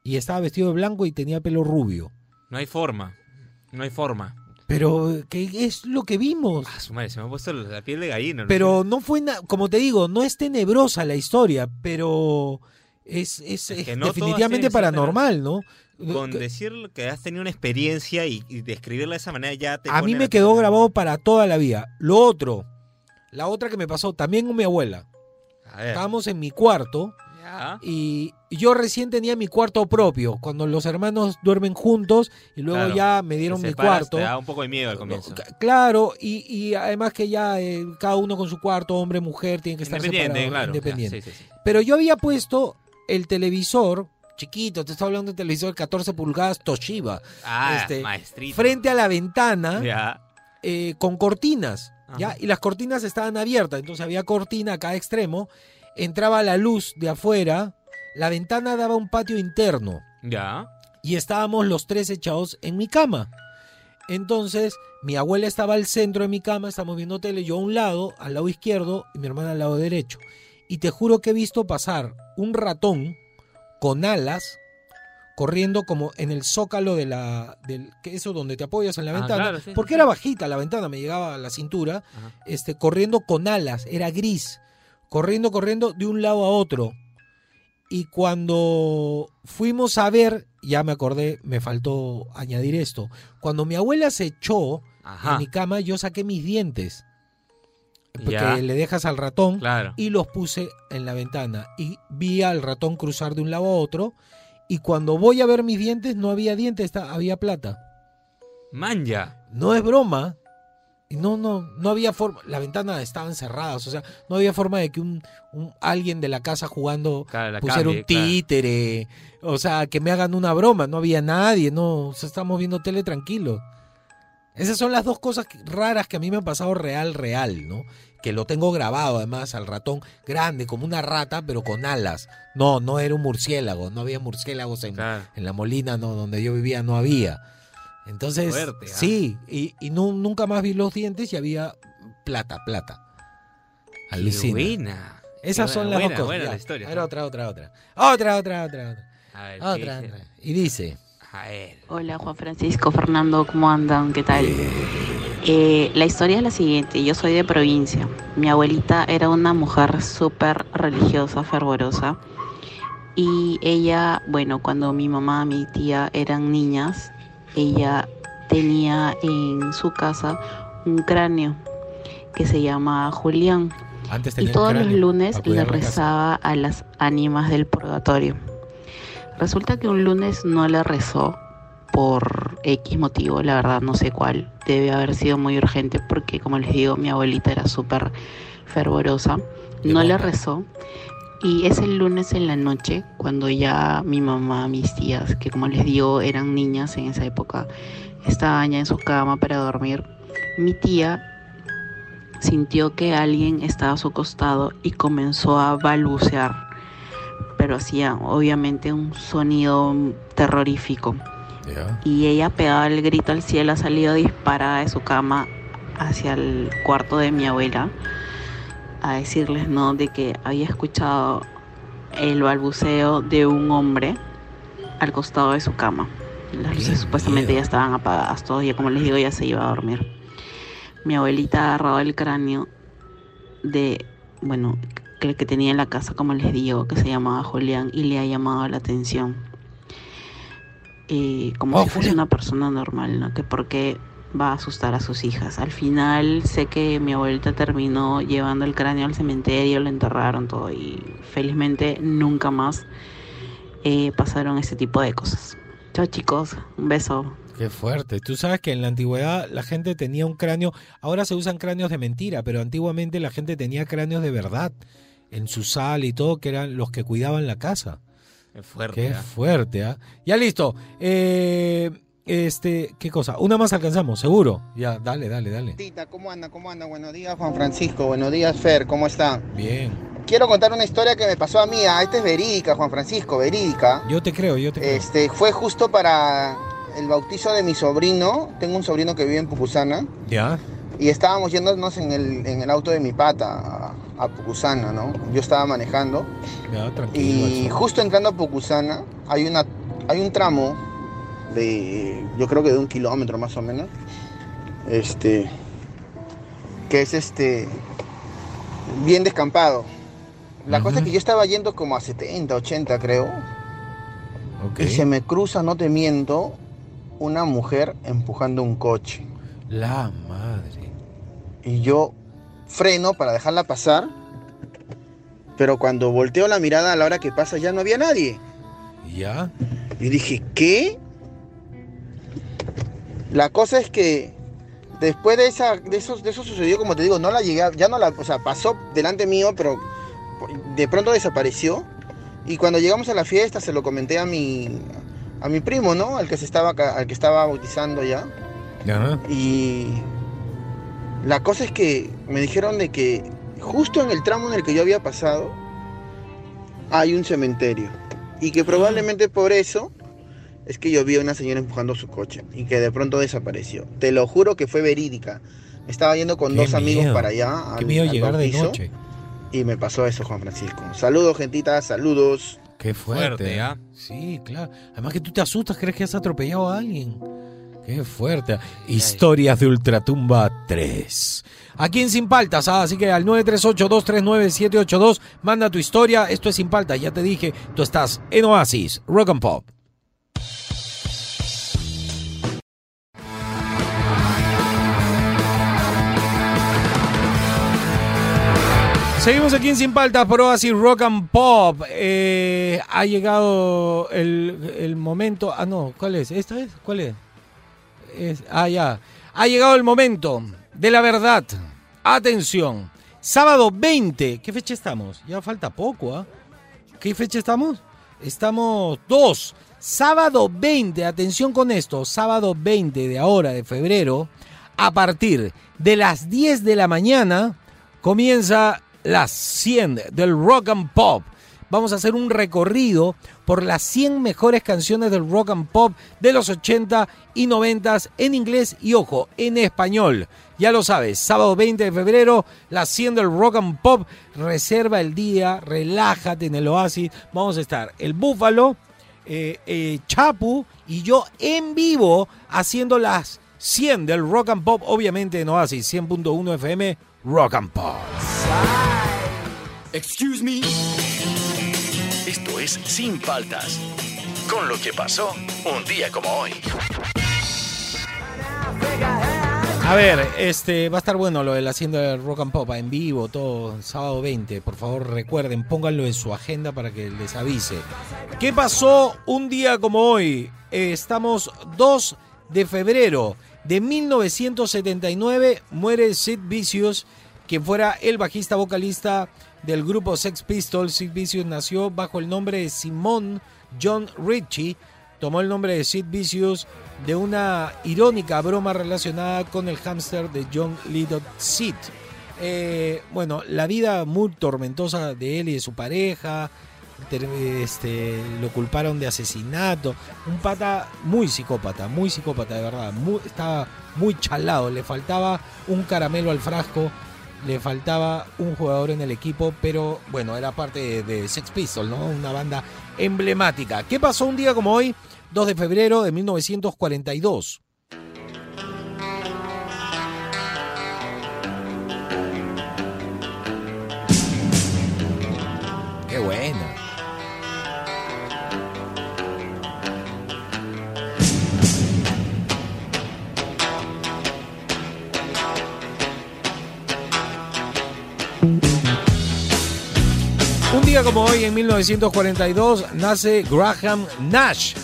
Y estaba vestido de blanco y tenía pelo rubio. No hay forma. No hay forma. Pero, ¿qué es lo que vimos? Ah, su madre, se me ha puesto la piel de gallina. ¿no? Pero no fue, na- como te digo, no es tenebrosa la historia, pero es, es, Es es que no todas definitivamente que paranormal, ¿no? Con decir que has tenido una experiencia y, y describirla de esa manera ya te A mí me quedó grabado para toda la vida. Lo otro, la otra que me pasó, también con mi abuela. A ver. Estábamos en mi cuarto Y yo recién tenía mi cuarto propio, cuando los hermanos duermen juntos y luego Claro. ya me dieron mi cuarto. Te da un poco de miedo al comienzo. Claro, y, y además que ya eh, cada uno con su cuarto, hombre, mujer, tiene que estar Independiente, claro. independiente. Ya, sí, sí, sí. Pero yo había puesto el televisor, chiquito, te estoy hablando de televisor de 14 pulgadas Toshiba, Ah, Este, maestrito. frente a la ventana eh, con cortinas, ¿ya? Y las cortinas estaban abiertas, entonces había cortina a cada extremo, entraba la luz de afuera, la ventana daba un patio interno Ya. y estábamos los tres echados en mi cama. Entonces, mi abuela estaba al centro de mi cama, estamos viendo tele, yo a un lado, al lado izquierdo, y mi hermana al lado derecho. Y te juro que he visto pasar un ratón con alas corriendo como en el zócalo de la del eso donde te apoyas en la Ah, ventana, claro, sí, sí, porque sí. era bajita la ventana, me llegaba a la cintura, Ajá. este corriendo con alas, era gris, corriendo corriendo de un lado a otro. Y cuando fuimos a ver, ya me acordé, me faltó añadir esto. Cuando mi abuela se echó Ajá. en mi cama, yo saqué mis dientes. Porque Ya. le dejas al ratón Claro. y los puse en la ventana. Y vi al ratón cruzar de un lado a otro. Y cuando voy a ver mis dientes, no había dientes, había plata. Manja. No es broma. Y no, no, no había forma. La ventana estaban cerradas. O sea, no había forma de que un, un- alguien de la casa jugando Claro, la pusiera cambie, un claro. títere. O sea, que me hagan una broma. No había nadie. No, o sea, estamos viendo tele tranquilo. Esas son las dos cosas raras que a mí me han pasado real, real, ¿no? Que lo tengo grabado además al ratón grande, como una rata, pero con alas. No, no era un murciélago. No había murciélagos en, Claro. en la Molina, no, donde yo vivía, no había. Entonces, Fuerte, ¿ah? sí, y, y nu- nunca más vi los dientes y había plata, plata. Qué Alucina. buena. Esas Qué son las buena, dos cosas. la historia. A ver, otra, otra, otra. Otra, otra, otra. otra. A ver, ¿qué Otra, otra. Y dice, A ver. Hola Juan Francisco, Fernando, ¿cómo andan? ¿Qué tal? Eh, la historia es la siguiente, yo soy de provincia. Mi abuelita era una mujer súper religiosa, fervorosa. Y ella, bueno, cuando mi mamá, mi tía eran niñas, ella tenía en su casa un cráneo que se llama Julián. antes Y todos los lunes le rezaba a las ánimas del purgatorio. Resulta que un lunes no le rezó por X motivo, la verdad no sé cuál. Debe haber sido muy urgente porque, como les digo, mi abuelita era súper fervorosa. No le rezó. Y ese lunes en la noche, cuando ya mi mamá, mis tías, que como les digo eran niñas en esa época, estaban ya en su cama para dormir, mi tía sintió que alguien estaba a su costado y comenzó a balbucear, pero hacía obviamente un sonido terrorífico. Y ella pegaba el grito al cielo, ha salido disparada de su cama hacia el cuarto de mi abuela. A decirles, ¿no? De que había escuchado el balbuceo de un hombre al costado de su cama. Las luces supuestamente ya estaban apagadas, todo y como les digo ya se iba a dormir. Mi abuelita ha agarrado el cráneo de, bueno, que, que tenía en la casa, como les digo, que se llamaba Julián y le ha llamado la atención. Eh, como Oh, si fuese Julián. una persona normal, ¿no? Que por qué va a asustar a sus hijas. Al final sé que mi abuelita terminó llevando el cráneo al cementerio, lo enterraron todo y felizmente nunca más eh, pasaron ese tipo de cosas. Chao chicos, un beso. Qué fuerte. Tú sabes que en la antigüedad la gente tenía un cráneo, ahora se usan cráneos de mentira, pero antiguamente la gente tenía cráneos de verdad en su sala y todo, que eran los que cuidaban la casa. Es fuerte. Qué ¿ah? fuerte, ¿ah? Ya listo. Eh, este, ¿qué cosa? Una más alcanzamos, seguro. Ya, dale, dale, dale. Tita, ¿cómo anda? ¿Cómo anda? Buenos días, Juan Francisco. Buenos días, Fer. ¿Cómo está? Bien. Quiero contar una historia que me pasó a mí. Ah, Esta es verídica, Juan Francisco, verídica. Yo te creo, yo te creo. Este, fue justo para el bautizo de mi sobrino. Tengo un sobrino que vive en Pucusana. Ya. Y estábamos yéndonos en el, en el auto de mi pata a, a Pucusana, ¿no? Yo estaba manejando. Ya, tranquilo. Y justo entrando a Pucusana, hay, una, hay un tramo de, yo creo que de un kilómetro más o menos, este, que es este, bien descampado. La cosa es que yo estaba yendo como a 70, 80 creo, y se me cruza, no te miento, una mujer empujando un coche. La madre. Y yo freno para dejarla pasar, pero cuando volteo la mirada a la hora que pasa ya no había nadie. Ya. Y dije, ¿qué? La cosa es que después de esa, de eso, de eso sucedió, como te digo, no la llegué, a- ya no la, o sea, pasó delante mío, pero de pronto desapareció. Y cuando llegamos a la fiesta se lo comenté a mi, a mi primo, ¿no? Al que se estaba, al que estaba bautizando ya. Ya. Y la cosa es que me dijeron de que justo en el tramo en el que yo había pasado hay un cementerio. Y que probablemente por eso es que yo vi a una señora empujando su coche y que de pronto desapareció. Te lo juro que fue verídica. Estaba yendo con Qué dos amigos miedo. para allá. Qué al- miedo al llegar de noche. Y me pasó eso, Juan Francisco. Saludos, gentita, saludos. Qué fuerte, Fuerte, ¿eh? ¿ah? Sí, claro. Además que tú te asustas, crees que has atropellado a alguien. Qué fuerte. Historias de Ultratumba 3. Aquí en Sin Paltas, ah, así que al 938-239-782, manda tu historia. Esto es Sin Paltas, ya te dije, tú estás en Oasis, Rock and Pop. Seguimos aquí en Sin Paltas por Oasis Rock and Pop. Eh, ha llegado el, el momento. Ah, no, ¿cuál es? ¿Esta es? ¿Cuál es? Es- ah, ya. Ha llegado el momento de la verdad. Atención. Sábado 20. ¿Qué fecha estamos? Ya falta poco, ¿ah? ¿Qué fecha estamos? Estamos 2. Sábado 20. Atención con esto. Sábado 20 de ahora, de febrero. A partir de las 10 de la mañana comienza las 100 del rock and pop. Vamos a hacer un recorrido por las 100 mejores canciones del rock and pop de los 80 y 90 en inglés y ojo, en español. Ya lo sabes, sábado 20 de febrero, las 100 del rock and pop. Reserva el día, relájate en el oasis. Vamos a estar el Búfalo, eh, eh, Chapu y yo en vivo haciendo las 100 del rock and pop, obviamente en Oasis 100.1 FM, rock and pop. Excuse me. Esto es Sin Paltas. Con lo que pasó un día como hoy. A ver, este va a estar bueno lo de la hacienda del Rock and Pop en vivo, todo sábado 20. Por favor, recuerden, pónganlo en su agenda para que les avise. ¿Qué pasó un día como hoy? Eh, estamos 2 de febrero de 1979. Muere Sid Vicious, quien fuera el bajista vocalista del grupo Sex Pistols. Sid Vicious nació bajo el nombre de Simon John Ritchie. Tomó el nombre de Sid Vicious de una irónica broma relacionada con el hámster de John Little Sid. Eh, bueno, la vida muy tormentosa de él y de su pareja. Este, lo culparon de asesinato. Un pata muy psicópata, muy psicópata de verdad. muy- estaba muy chalado, le faltaba un caramelo al frasco. le faltaba un jugador en el equipo, pero bueno, era parte de Sex Pistols, ¿no? Una banda emblemática. ¿Qué pasó un día como hoy, 2 de febrero de 1942? Día como hoy, en 1942, nace Graham Nash,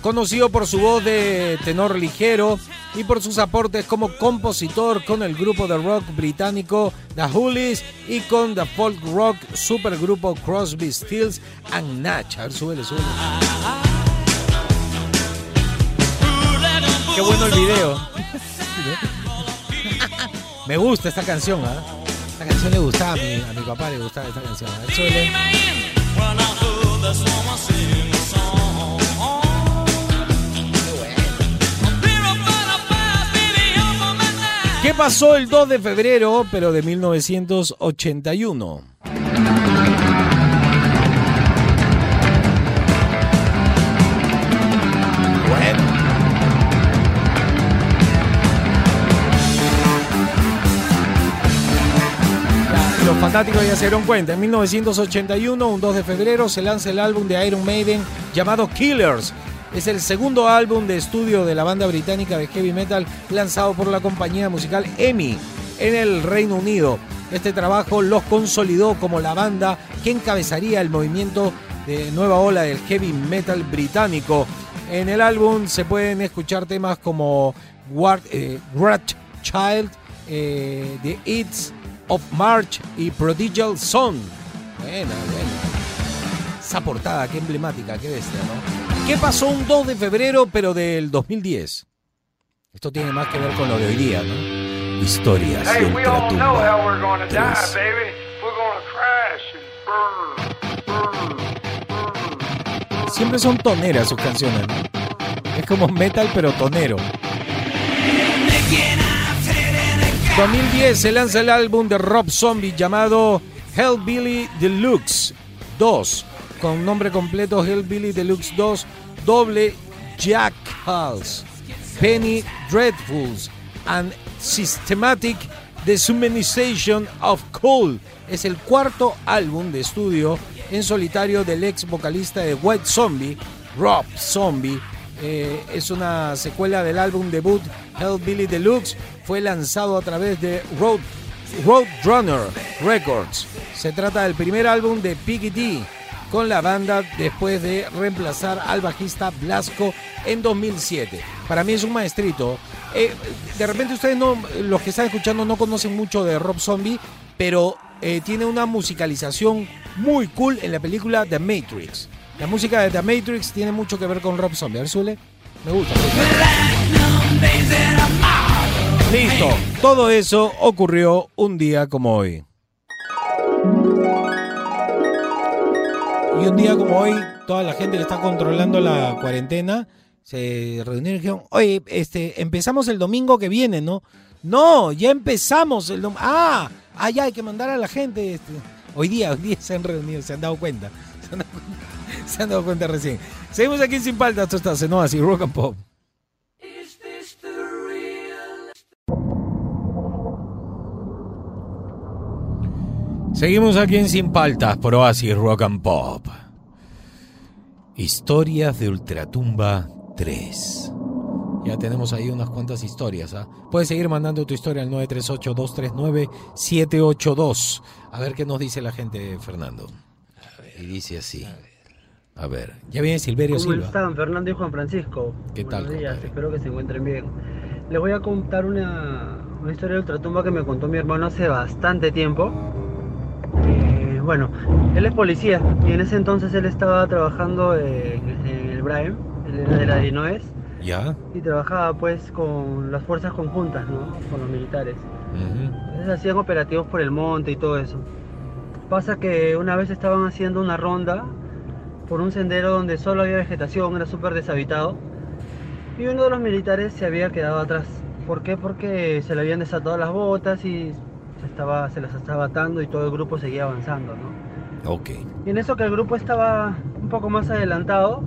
conocido por su voz de tenor ligero y por sus aportes como compositor con el grupo de rock británico The Hoolies y con the folk rock supergrupo Crosby, Stills and Nash. A ver, súbele, súbele. Qué bueno el video. (laughs) Me gusta esta canción, ¿ah? Canción le gustaba a mi, a mi papá, le gustaba esta canción. A ver, súbele. ¿Qué pasó el 2 de febrero, pero de 1981? Ya se dieron cuenta. En 1981, un 2 de febrero, se lanza el álbum de Iron Maiden llamado Killers. Es el segundo álbum de estudio de la banda británica de heavy metal lanzado por la compañía musical EMI en el Reino Unido. Este trabajo los consolidó como la banda que encabezaría el movimiento de nueva ola del heavy metal británico. En el álbum se pueden escuchar temas como War, eh, Child, eh, The Eats of March y Prodigal Son. Buena, buena. Esa portada, qué emblemática, qué bestia, ¿no? ¿Qué pasó un 2 de febrero, pero del 2010? Esto tiene más que ver con lo de hoy día, ¿no? Historias Hey, de we all know ultratumba. how we're gonna die, Tres. baby. We're gonna crash and burn. Siempre son toneras sus canciones, ¿no? Es como metal, pero tonero. 2010 se lanza el álbum de Rob Zombie llamado Hellbilly Deluxe 2, con nombre completo Hellbilly Deluxe 2, doble Jackals, Penny Dreadfuls and Systematic Deshumanization of Cool. Es el cuarto álbum de estudio en solitario del ex vocalista de White Zombie, Rob Zombie. Eh, es una secuela del álbum debut Hellbilly Deluxe. Fue lanzado a través de Road, Roadrunner Records. Se trata del primer álbum de Piggy D con la banda después de reemplazar al bajista Blasco en 2007. Para mí es un maestrito. Eh, de repente ustedes no, los que están escuchando no conocen mucho de Rob Zombie, pero eh, tiene una musicalización muy cool en la película The Matrix. La música de The Matrix tiene mucho que ver con Rob Zombie. A ver, Zule. Me gusta. Listo. Todo eso ocurrió un día como hoy. Y un día como hoy, toda la gente que está controlando la cuarentena se reunieron y dijeron, oye, este, empezamos el domingo que viene, ¿no? No, ya empezamos el domingo. Ah, ah, ya hay que mandar a la gente. este. Hoy día, hoy día se han reunido, se han dado cuenta. Se han dado cuenta, (laughs) se han dado cuenta recién. Seguimos aquí sin falta, esto está no así, rock and pop. Seguimos aquí en Sin Paltas por Oasis Rock and Pop. Historias de Ultratumba 3. Ya tenemos ahí unas cuantas historias. ¿ah? Puedes seguir mandando tu historia al 938-239-782. A ver qué nos dice la gente, Fernando. Y dice así. A ver, ya viene Silverio ¿Cómo Silva. están, Fernando y Juan Francisco? ¿Qué tal, Buenos días, compadre? espero que se encuentren bien. Les voy a contar una, una historia de ultratumba que me contó mi hermano hace bastante tiempo. Eh, bueno, él es policía y en ese entonces él estaba trabajando en, en el Braem, él era de la Illinois, ¿Ya? y trabajaba pues con las fuerzas conjuntas, ¿no? Con los militares. Entonces hacían operativos por el monte y todo eso. Pasa que una vez estaban haciendo una ronda por un sendero donde solo había vegetación, era súper deshabitado. Y uno de los militares se había quedado atrás. ¿Por qué? Porque se le habían desatado las botas y se, estaba, se las estaba atando y todo el grupo seguía avanzando, ¿no? Ok. Y en eso que el grupo estaba un poco más adelantado,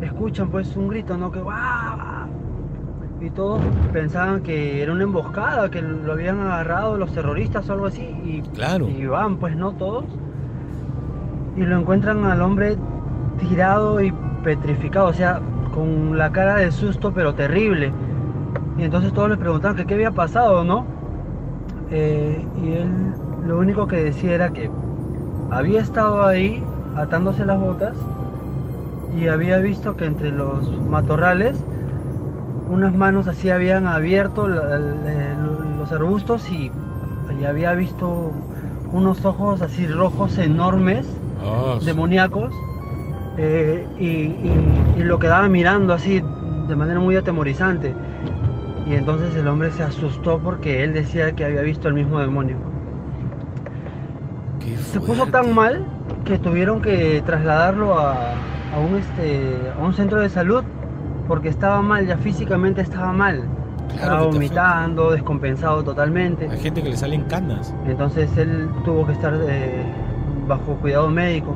escuchan pues un grito, ¿no? Que ¡guau! Y todos pensaban que era una emboscada, que lo habían agarrado los terroristas o algo así. Y, Claro. y van pues, ¿no? Todos. Y lo encuentran al hombre tirado y petrificado, o sea, con la cara de susto pero terrible. Y entonces todos le preguntaban que qué había pasado, ¿no? Eh, y él lo único que decía era que había estado ahí atándose las botas y había visto que entre los matorrales unas manos así habían abierto la- la- los arbustos y, y había visto unos ojos así rojos enormes, Ah, demoníacos, eh, y, y- y lo quedaba mirando así de manera muy atemorizante. Y entonces el hombre se asustó porque él decía que había visto el mismo demonio. Se puso tan mal que tuvieron que trasladarlo a, a un, este, a un centro de salud porque estaba mal, ya físicamente estaba mal. estaba que te vomitando, descompensado totalmente. Hay gente que le salen canas. Entonces él tuvo que estar eh, bajo cuidado médico.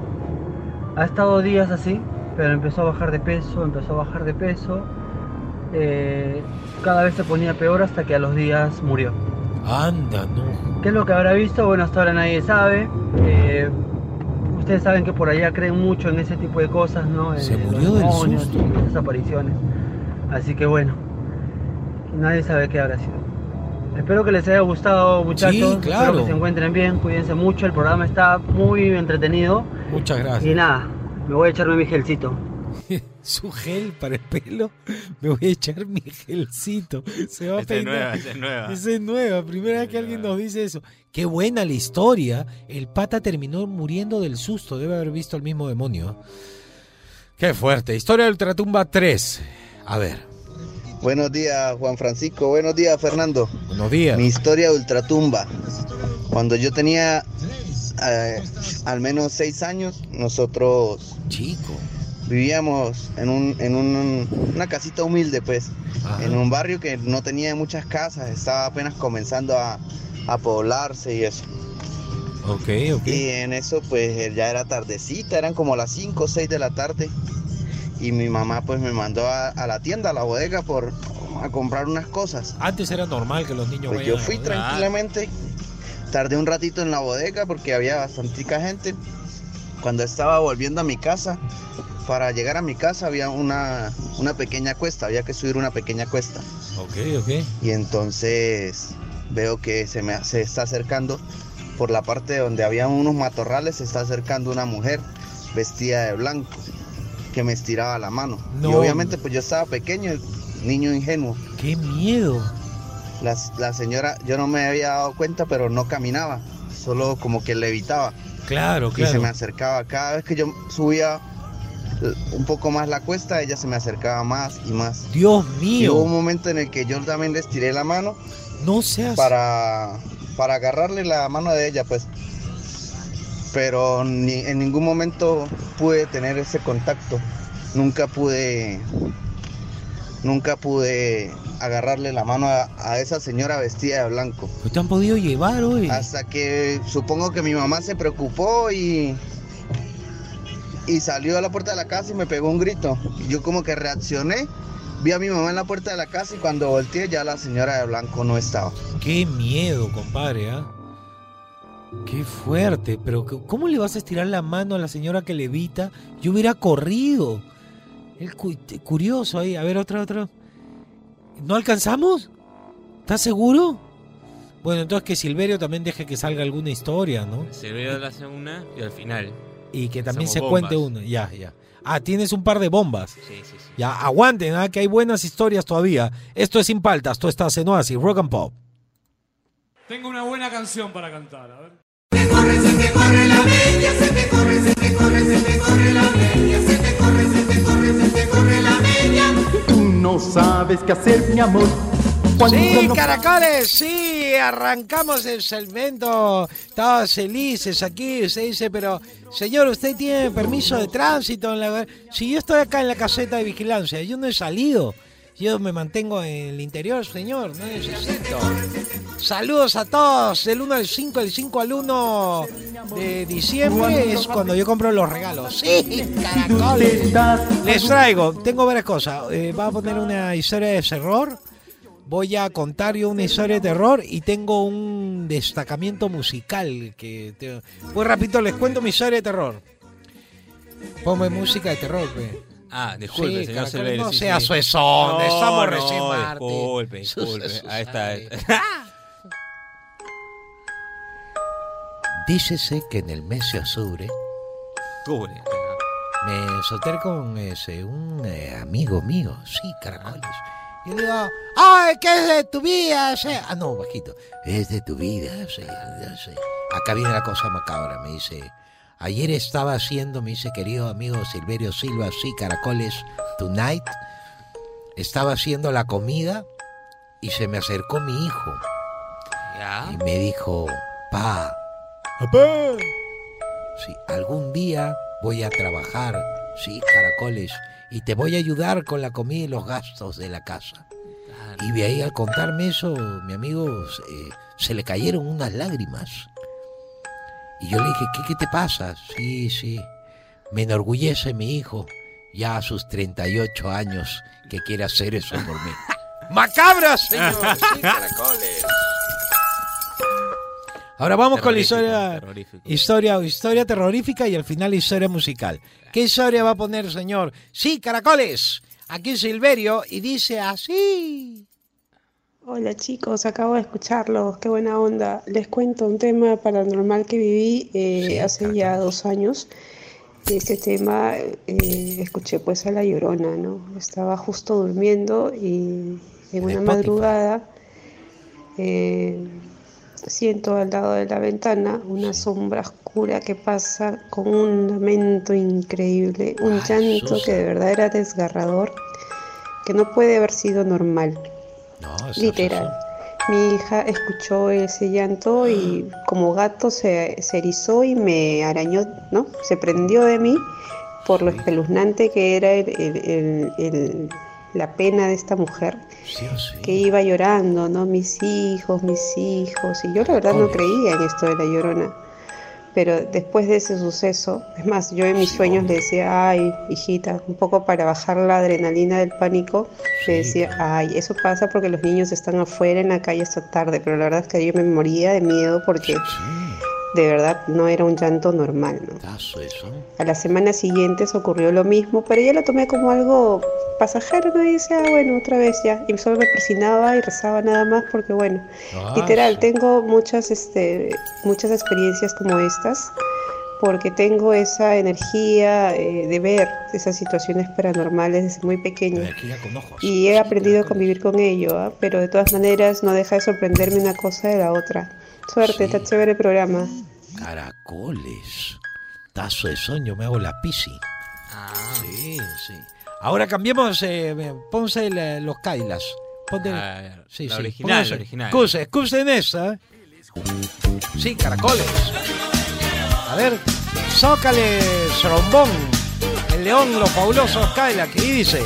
Ha estado días así, pero empezó a bajar de peso, empezó a bajar de peso. Eh, cada vez se ponía peor hasta que a los días murió. Anda, no. ¿Qué es lo que habrá visto? Bueno, hasta ahora nadie sabe. Eh, ustedes saben que por allá creen mucho en ese tipo de cosas, ¿no? Se Eh, los murió del demonios susto. esas apariciones. Así que bueno, nadie sabe qué habrá sido. Espero que les haya gustado, muchachos. claro. Espero que se encuentren bien, cuídense mucho. El programa está muy entretenido. Muchas Y gracias. nada, me voy a echarme mi gelcito. (laughs) Su gel para el pelo. Me voy a echar mi gelcito. Se va a es peinar. nueva, esta es nueva. Esa es nueva. Primera vez que alguien nos dice eso. Qué buena la historia. El pata terminó muriendo del susto. Debe haber visto al mismo demonio. Qué fuerte. Historia del Ultratumba 3. A ver. Buenos días, Juan Francisco. Buenos días, Fernando. Buenos días. Mi historia de ultratumba. Cuando yo tenía eh, al menos seis años, nosotros Chico. vivíamos en, un, en un- una casita humilde, pues, Ajá. en un barrio que no tenía muchas casas, estaba apenas comenzando a, a poblarse y eso. Ok, ok. Y en eso, pues, ya era tardecita, eran como las 5 o 6 de la tarde. Y mi mamá, pues, me mandó a, a la tienda, a la bodega, por, a comprar unas cosas. Antes era normal que los niños Pues vayan yo fui la- tranquilamente, tardé un ratito en la bodega porque había bastante gente. Cuando estaba volviendo a mi casa, para llegar a mi casa había una, una pequeña cuesta, había que subir una pequeña cuesta. Ok, ok. Y entonces veo que se me se está acercando por la parte donde había unos matorrales, se está acercando una mujer vestida de blanco que me estiraba la mano. No. Y obviamente pues yo estaba pequeño, niño ingenuo. ¡Qué miedo! La, la señora, yo no me había dado cuenta, pero no caminaba, solo como que levitaba. Claro, Y se claro. me acercaba. Cada vez que yo subía eh, un poco más la cuesta, ella se me acercaba más y más. Dios Y hubo un mío. momento en el que yo también le estiré la mano No seas. para, para agarrarle la mano de ella, pues. Pero ni, en ningún momento pude tener ese contacto. Nunca pude. Nunca pude agarrarle la mano a, a esa señora vestida de blanco. ¿No te han podido llevar hoy? Hasta que supongo que mi mamá se preocupó y. Y salió a la puerta de la casa y me pegó un grito. Yo como que reaccioné. Vi a mi mamá en la puerta de la casa y cuando volteé ya la señora de blanco no estaba. Qué miedo, compadre, ¿ah? Qué fuerte, pero ¿cómo le vas a estirar la mano a la señora que levita? Yo hubiera corrido. El cu- curioso ahí. A ver, otra, otra. ¿No alcanzamos? ¿Estás seguro? Bueno, entonces que Silverio también deje que salga alguna historia, ¿no? Silverio le hace una y al final. Y que también se cuente una. Ya, ya. Ah, tienes un par de bombas. Sí, sí, sí. Ya, aguanten, ¿ah? que hay buenas historias todavía. Esto es Sin Paltas, tú estás en Oasis, Rock and Pop. Tengo una buena canción para cantar, a ver. Tú no sabes qué hacer, mi amor. Cuando Sí, no- caracoles, sí, arrancamos el segmento. Todos felices aquí. Usted dice, pero señor, usted tiene permiso de tránsito. En la... Si yo estoy acá en la caseta de vigilancia, yo no he salido. Yo me mantengo en el interior, señor, no necesito. Saludos a todos, del 1 al 5, el 5 al 1 de diciembre es cuando yo compro los regalos. Sí, caracoles. Les traigo, tengo varias cosas. Eh, va a poner una historia de terror. Voy a contar yo una historia de terror y tengo un destacamiento musical que te- muy rápido les cuento mi historia de terror. Ponme música de terror, pe. Ah, disculpe, Sí, señor no sí, sea sí. No, estamos no, recién. Disculpe, disculpe. Ahí está. (laughs) Dícese que en el mes de octubre Cubre. me solté con ese, un eh, amigo mío, sí, caracoles. Y le digo, ¡ay, qué es de tu vida! sí". Ah, no, bajito, es de tu vida, sí, ya sé. Acá viene la cosa macabra, me dice. Ayer estaba haciendo, me dice, querido amigo Silverio Silva, sí, caracoles, tonight. Estaba haciendo la comida y se me acercó mi hijo. Ya. Y me dijo, pa, Sí, algún día voy a trabajar, sí, caracoles, y te voy a ayudar con la comida y los gastos de la casa. Y de ahí al contarme eso, mi amigo, eh, se le cayeron unas lágrimas. Y yo le dije, ¿qué, qué te pasa? Sí, sí, me enorgullece mi hijo, ya a sus 38 años, que quiere hacer eso por mí. (laughs) ¡Macabras, señor! (laughs) Sí, caracoles. Ahora vamos con la historia, historia, historia terrorífica y al final historia musical. ¿Qué historia va a poner, señor? Sí, caracoles. Aquí Silverio y dice así. Hola chicos, acabo de escucharlos, qué buena onda. Les cuento un tema paranormal que viví eh, hace ya dos años. Este tema eh, escuché pues a La Llorona, ¿no? Estaba justo durmiendo y en una madrugada eh, siento al lado de la ventana una sombra oscura que pasa con un lamento increíble, un llanto que de verdad era desgarrador, que no puede haber sido normal. Literal. Mi hija escuchó ese llanto y como gato se, se erizó y me arañó, ¿no? Se prendió de mí por lo espeluznante que era el- el- el- el- la pena de esta mujer que iba llorando, ¿no? Mis hijos, mis hijos. Y yo la verdad no creía en esto de la llorona. Pero después de ese suceso, es más, yo en mis sueños le decía, ay, hijita, un poco para bajar la adrenalina del pánico, le decía, ay, eso pasa porque los niños están afuera en la calle esta tarde, pero la verdad es que yo me moría de miedo porque de verdad no era un llanto normal, ¿no? A las semanas siguientes ocurrió lo mismo, pero yo lo tomé como algo pasajero, ¿no? Y decía, ah, bueno, otra vez ya. Y solo me persinaba y rezaba nada más porque, bueno, Ah, literal, tengo muchas, este, muchas experiencias como estas porque tengo esa energía eh, de ver esas situaciones paranormales desde muy pequeña. Y he aprendido a convivir con ello, ¿ah? pero de todas maneras no deja de sorprenderme una cosa de la otra. Suerte, está chévere el programa. Caracoles. Tazo de sueño, me hago la pisi. Sí, sí. Ahora cambiemos, eh, ponse la- los Kailas. Ponte, Ah, sí, La sí. original, la original. Excuse, excuse en esa. ¿eh? Sí, caracoles. A ver, zócale, trombón. El león, los fabulosos Kaila, que dice.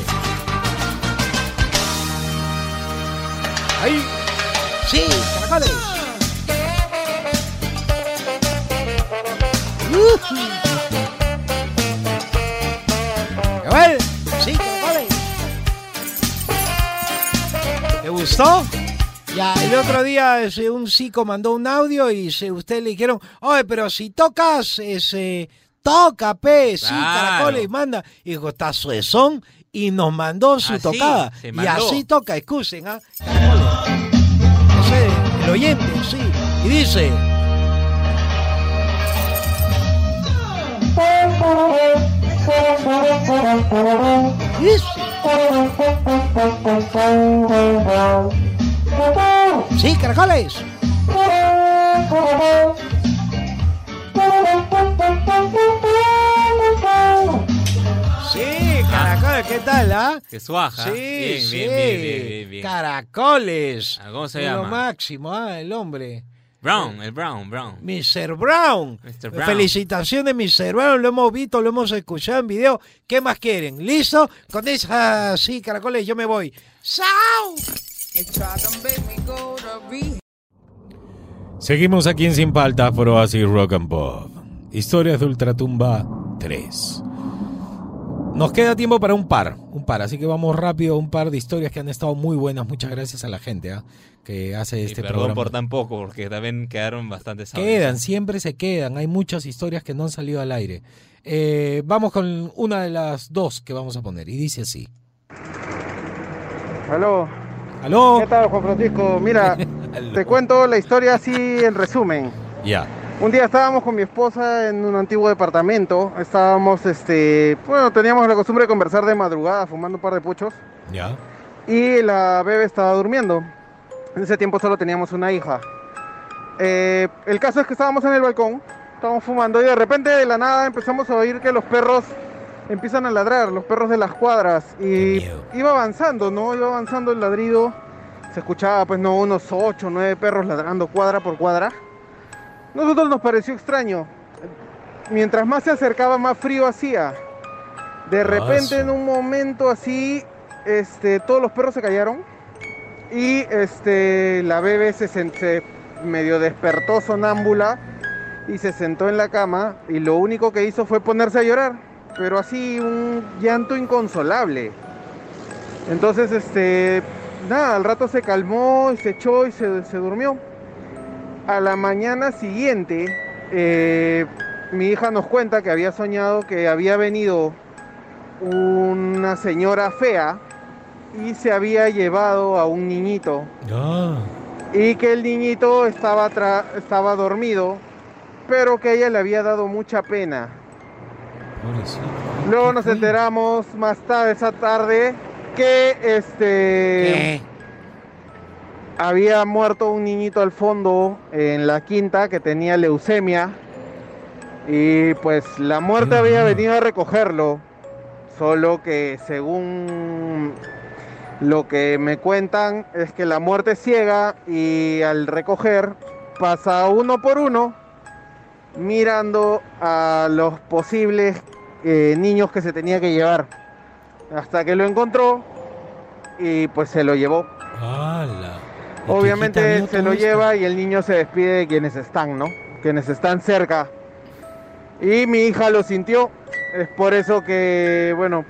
Ahí. Sí, caracoles. Ver, sí, caracoles. ¿Te gustó? Ya, el otro día ese, un psico mandó un audio y se, ustedes le dijeron, oye, pero si tocas, ese, toca, pe, sí, Claro. caracoles, manda. Y dijo, está suezón, y nos mandó su Así, tocada. se Y así toca, excusen, ¿ah? Ese, el oyente, sí. Y dice... Sí, caracoles. Sí, caracoles, ¿qué tal, ah? Que suaja. Sí, Bien, sí. bien, bien, bien, bien, bien. Caracoles. Ah, ¿Cómo se Lo llama? máximo, ah, el hombre. Brown, el Brown, Brown. Mr. Brown. Mr. Brown. Felicitaciones, Mr. Brown. Lo hemos visto, lo hemos escuchado en video. ¿Qué más quieren? ¿Listo? Con esa, sí, caracoles, yo me voy. ¡Chao! Seguimos aquí en Sin Paltas por Oasis Rock and Pop. Historias de Ultratumba 3. Nos queda tiempo para un par, un par, así que vamos rápido a un par de historias que han estado muy buenas. Muchas gracias a la gente ¿ah? que hace Y este perdón programa. por tan poco, porque también quedaron bastantes. Quedan, siempre se quedan. Hay muchas historias que no han salido al aire. Eh, vamos con una de las dos que vamos a poner y dice así. Aló. Aló. ¿Qué tal, Juan Francisco? Mira, (laughs) te cuento la historia así en resumen. Ya. Un día estábamos con mi esposa en un antiguo departamento. Estábamos, este, bueno, teníamos la costumbre de conversar de madrugada, fumando un par de puchos. Ya. Y la bebé estaba durmiendo. En ese tiempo solo teníamos una hija. Eh, el caso es que estábamos en el balcón, estábamos fumando y de repente de la nada empezamos a oír que los perros empiezan a ladrar, los perros de las cuadras. Y iba avanzando, ¿no? Iba avanzando el ladrido. Se escuchaba, pues, no, unos 8 o 9 perros ladrando cuadra por cuadra. Nosotros nos pareció extraño. Mientras más se acercaba, más frío hacía. De repente, en un momento así, este, todos los perros se callaron. Y este, la bebé se, se medio despertó sonámbula y se sentó en la cama. Y lo único que hizo fue ponerse a llorar. Pero así, un llanto inconsolable. Entonces, este, nada, al rato se calmó y se echó y se, se durmió. A la mañana siguiente, eh, mi hija nos cuenta que había soñado que había venido una señora fea y se había llevado a un niñito. Y que el niñito estaba, tra- estaba dormido, pero que a ella le había dado mucha pena. Luego nos enteramos más tarde esa tarde que este había muerto un niñito al fondo en la quinta que tenía leucemia y pues la muerte había venido a recogerlo, solo que según lo que me cuentan es que la muerte es ciega y al recoger pasa uno por uno mirando a los posibles eh, niños que se tenía que llevar. Hasta que lo encontró y pues se lo llevó. ¡Hala! Obviamente se lo lleva y el niño se despide de quienes están, ¿no? Quienes están cerca. Y mi hija lo sintió. Es por eso que, bueno,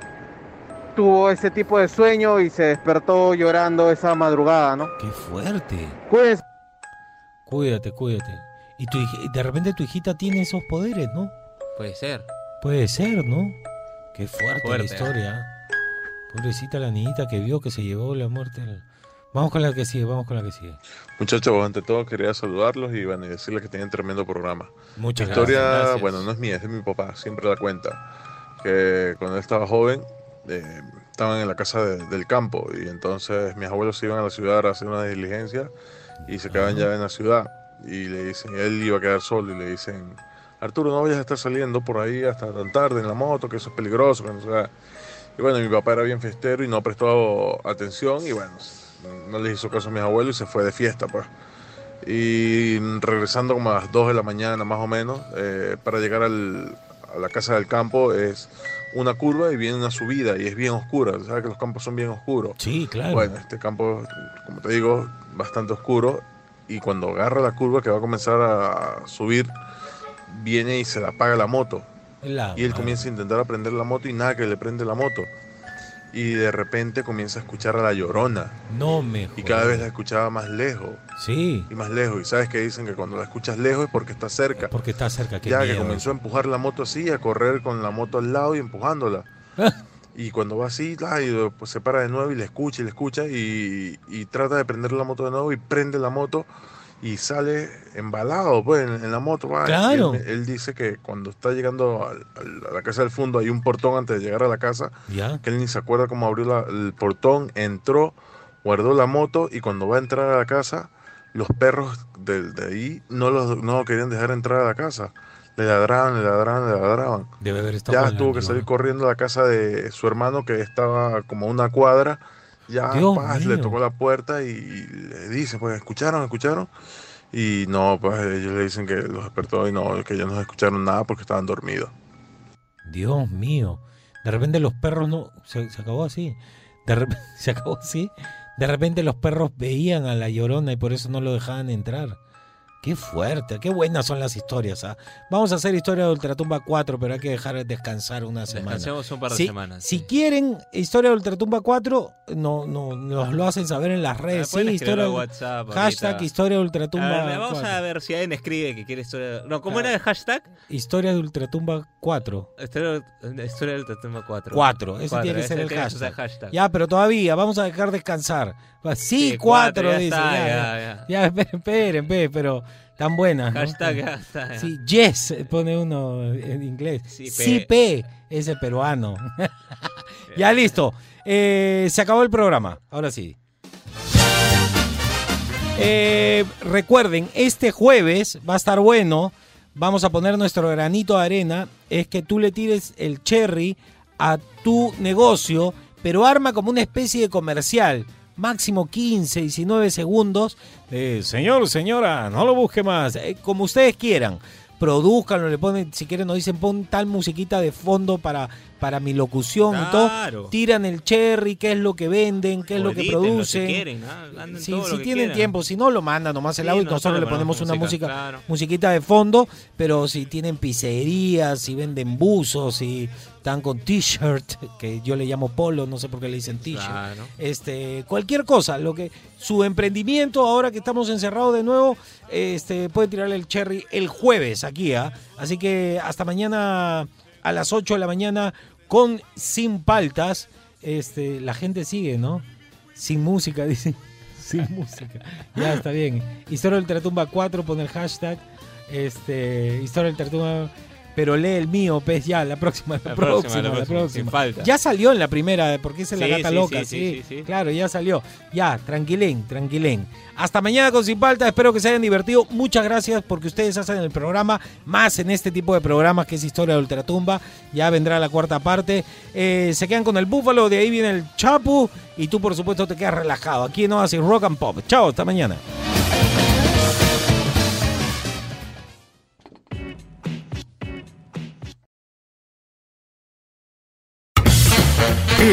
tuvo ese tipo de sueño y se despertó llorando esa madrugada, ¿no? ¡Qué fuerte! Cuídense. Cuídate, cuídate. Y tu de repente tu hijita tiene esos poderes, ¿no? Puede ser. Puede ser, ¿no? Qué fuerte, Fuerte, la historia. ¿eh? Pobrecita la niñita que vio que se llevó la muerte. al- Vamos con la que sigue, vamos con la que sigue. Muchachos, ante todo quería saludarlos y, bueno, y decirles que tienen tremendo programa. Muchas Mi historia, gracias, gracias. bueno, no es mía, es de mi papá, siempre la cuenta. Que cuando él estaba joven, eh, estaban en la casa de- del campo y entonces mis abuelos se iban a la ciudad a hacer una diligencia y se quedaban ya en la ciudad. Y le dicen, él iba a quedar solo y le dicen, Arturo, no vayas a estar saliendo por ahí hasta tan tarde en la moto, que eso es peligroso. que no sé qué". Y bueno, mi papá era bien festero y no prestó atención y bueno, no les hizo caso a mis abuelos y se fue de fiesta, pues. Y regresando como a las 2 de la mañana más o menos, eh, para llegar al- a la casa del campo es una curva y viene una subida y es bien oscura. ¿Sabes que los campos son bien oscuros? Sí, claro. Bueno, este campo, como te digo, bastante oscuro. Y cuando agarra la curva que va a comenzar a subir, viene y se le apaga la moto. La y él comienza a intentar aprender la moto y nada que le prende la moto. Y de repente comienza a escuchar a la llorona. No me Y cada vez la escuchaba más lejos. Sí. Y más lejos. Y sabes que dicen que cuando la escuchas lejos es porque está cerca. Porque está cerca, qué ya que comenzó a empujar la moto así, a correr con la moto al lado y empujándola. (laughs) y cuando va así, ay, pues se para de nuevo y le escucha y le escucha y, y trata de prender la moto de nuevo y prende la moto y sale embalado pues en, en la moto. va. Claro. Él, él dice que cuando está llegando a la casa del fondo hay un portón antes de llegar a la casa, Ya. que él ni se acuerda cómo abrió la- el portón, entró, guardó la moto y cuando va a entrar a la casa, los perros de, de ahí no, los, no querían dejar entrar a la casa. Le ladraban, le ladraban, le ladraban. Debe haber estado Ya tuvo que salir corriendo a la casa de su hermano que estaba como a una cuadra. Ya Dios paz, le tocó la puerta y le dice, pues, ¿escucharon? ¿Escucharon? Y no, pues ellos le dicen que los despertó y no, que ellos no escucharon nada porque estaban dormidos. Dios mío. De repente los perros no. Se, se acabó así. De repente, (laughs) se acabó así. De repente los perros veían a la llorona y por eso no lo dejaban entrar. Qué fuerte, qué buenas son las historias. ¿ah? Vamos a hacer historia de Ultratumba 4, pero hay que dejar descansar una semana. Descansemos un par de Si- semanas, Si sí. quieren historia de Ultratumba 4, no, no, nos lo hacen saber en las redes. Ah, Sí, historia, WhatsApp hashtag ahorita. historia de A Ultratumba ver, vamos 4. a ver si alguien escribe que quiere historia. No, ¿cómo Claro. era el hashtag? Historia de Ultratumba 4. Historia, historia del Tatumba 4. 4, ese tiene que ser el hashtag. Ya, pero todavía, vamos a dejar descansar. Sí, Sí, 4, cuatro, ya dice. ya, ya, ya, Ya, (laughs) esperen, esperen, pero tan buenas. ¿no? Hashtag, ya. Sí, yes, pone uno en inglés. Sí. P, ese peruano. (laughs) ya listo. Eh, se acabó el programa. Ahora sí. Eh, recuerden, este jueves va a estar bueno. Vamos a poner nuestro granito de arena. Es que tú le tires el cherry a tu negocio, pero arma como una especie de comercial. Máximo 15, 19 segundos. Señor, señora, no lo busque más. Eh, como ustedes quieran. Produzcanlo, le ponen, si quieren, nos dicen pon tal musiquita de fondo para, para mi locución y todo. Tiran el cherry, qué es lo que venden, qué es lo que producen. si tienen quieran. tiempo, si no lo mandan nomás el Sí, audio y nosotros nosotros le ponemos una música, claro. musiquita de fondo, pero si tienen pizzerías, si venden buzos, si están con t-shirt, que yo le llamo polo, no sé por qué le dicen t-shirt. Claro. Este, cualquier cosa, lo que su emprendimiento ahora que estamos encerrados de nuevo, este puede tirarle el cherry el jueves aquí, ¿ah? Así que hasta mañana a las 8 de la mañana con Sin Paltas. Este, la gente sigue, ¿no? Sin música, (laughs) dicen. Sin música. Ya está bien. Historia del Tratumba 4, pone el hashtag. Este, Historia del Tratumba. Pero lee el mío, pues ya, la próxima, la, La próxima, próxima, la próxima, próxima. sin falta. Ya salió en la primera, porque es la gata sí, loca, sí, sí, sí, sí, sí. Claro, ya salió. Ya, tranquilén, tranquilén. Hasta mañana con Sin Falta, espero que se hayan divertido. Muchas gracias porque ustedes hacen el programa, más en este tipo de programas que es Historia de Ultratumba. Ya vendrá la cuarta parte. Eh, se quedan con el Búfalo, de ahí viene el Chapu y tú por supuesto te quedas relajado. Aquí no haces rock and pop. Chao, hasta mañana.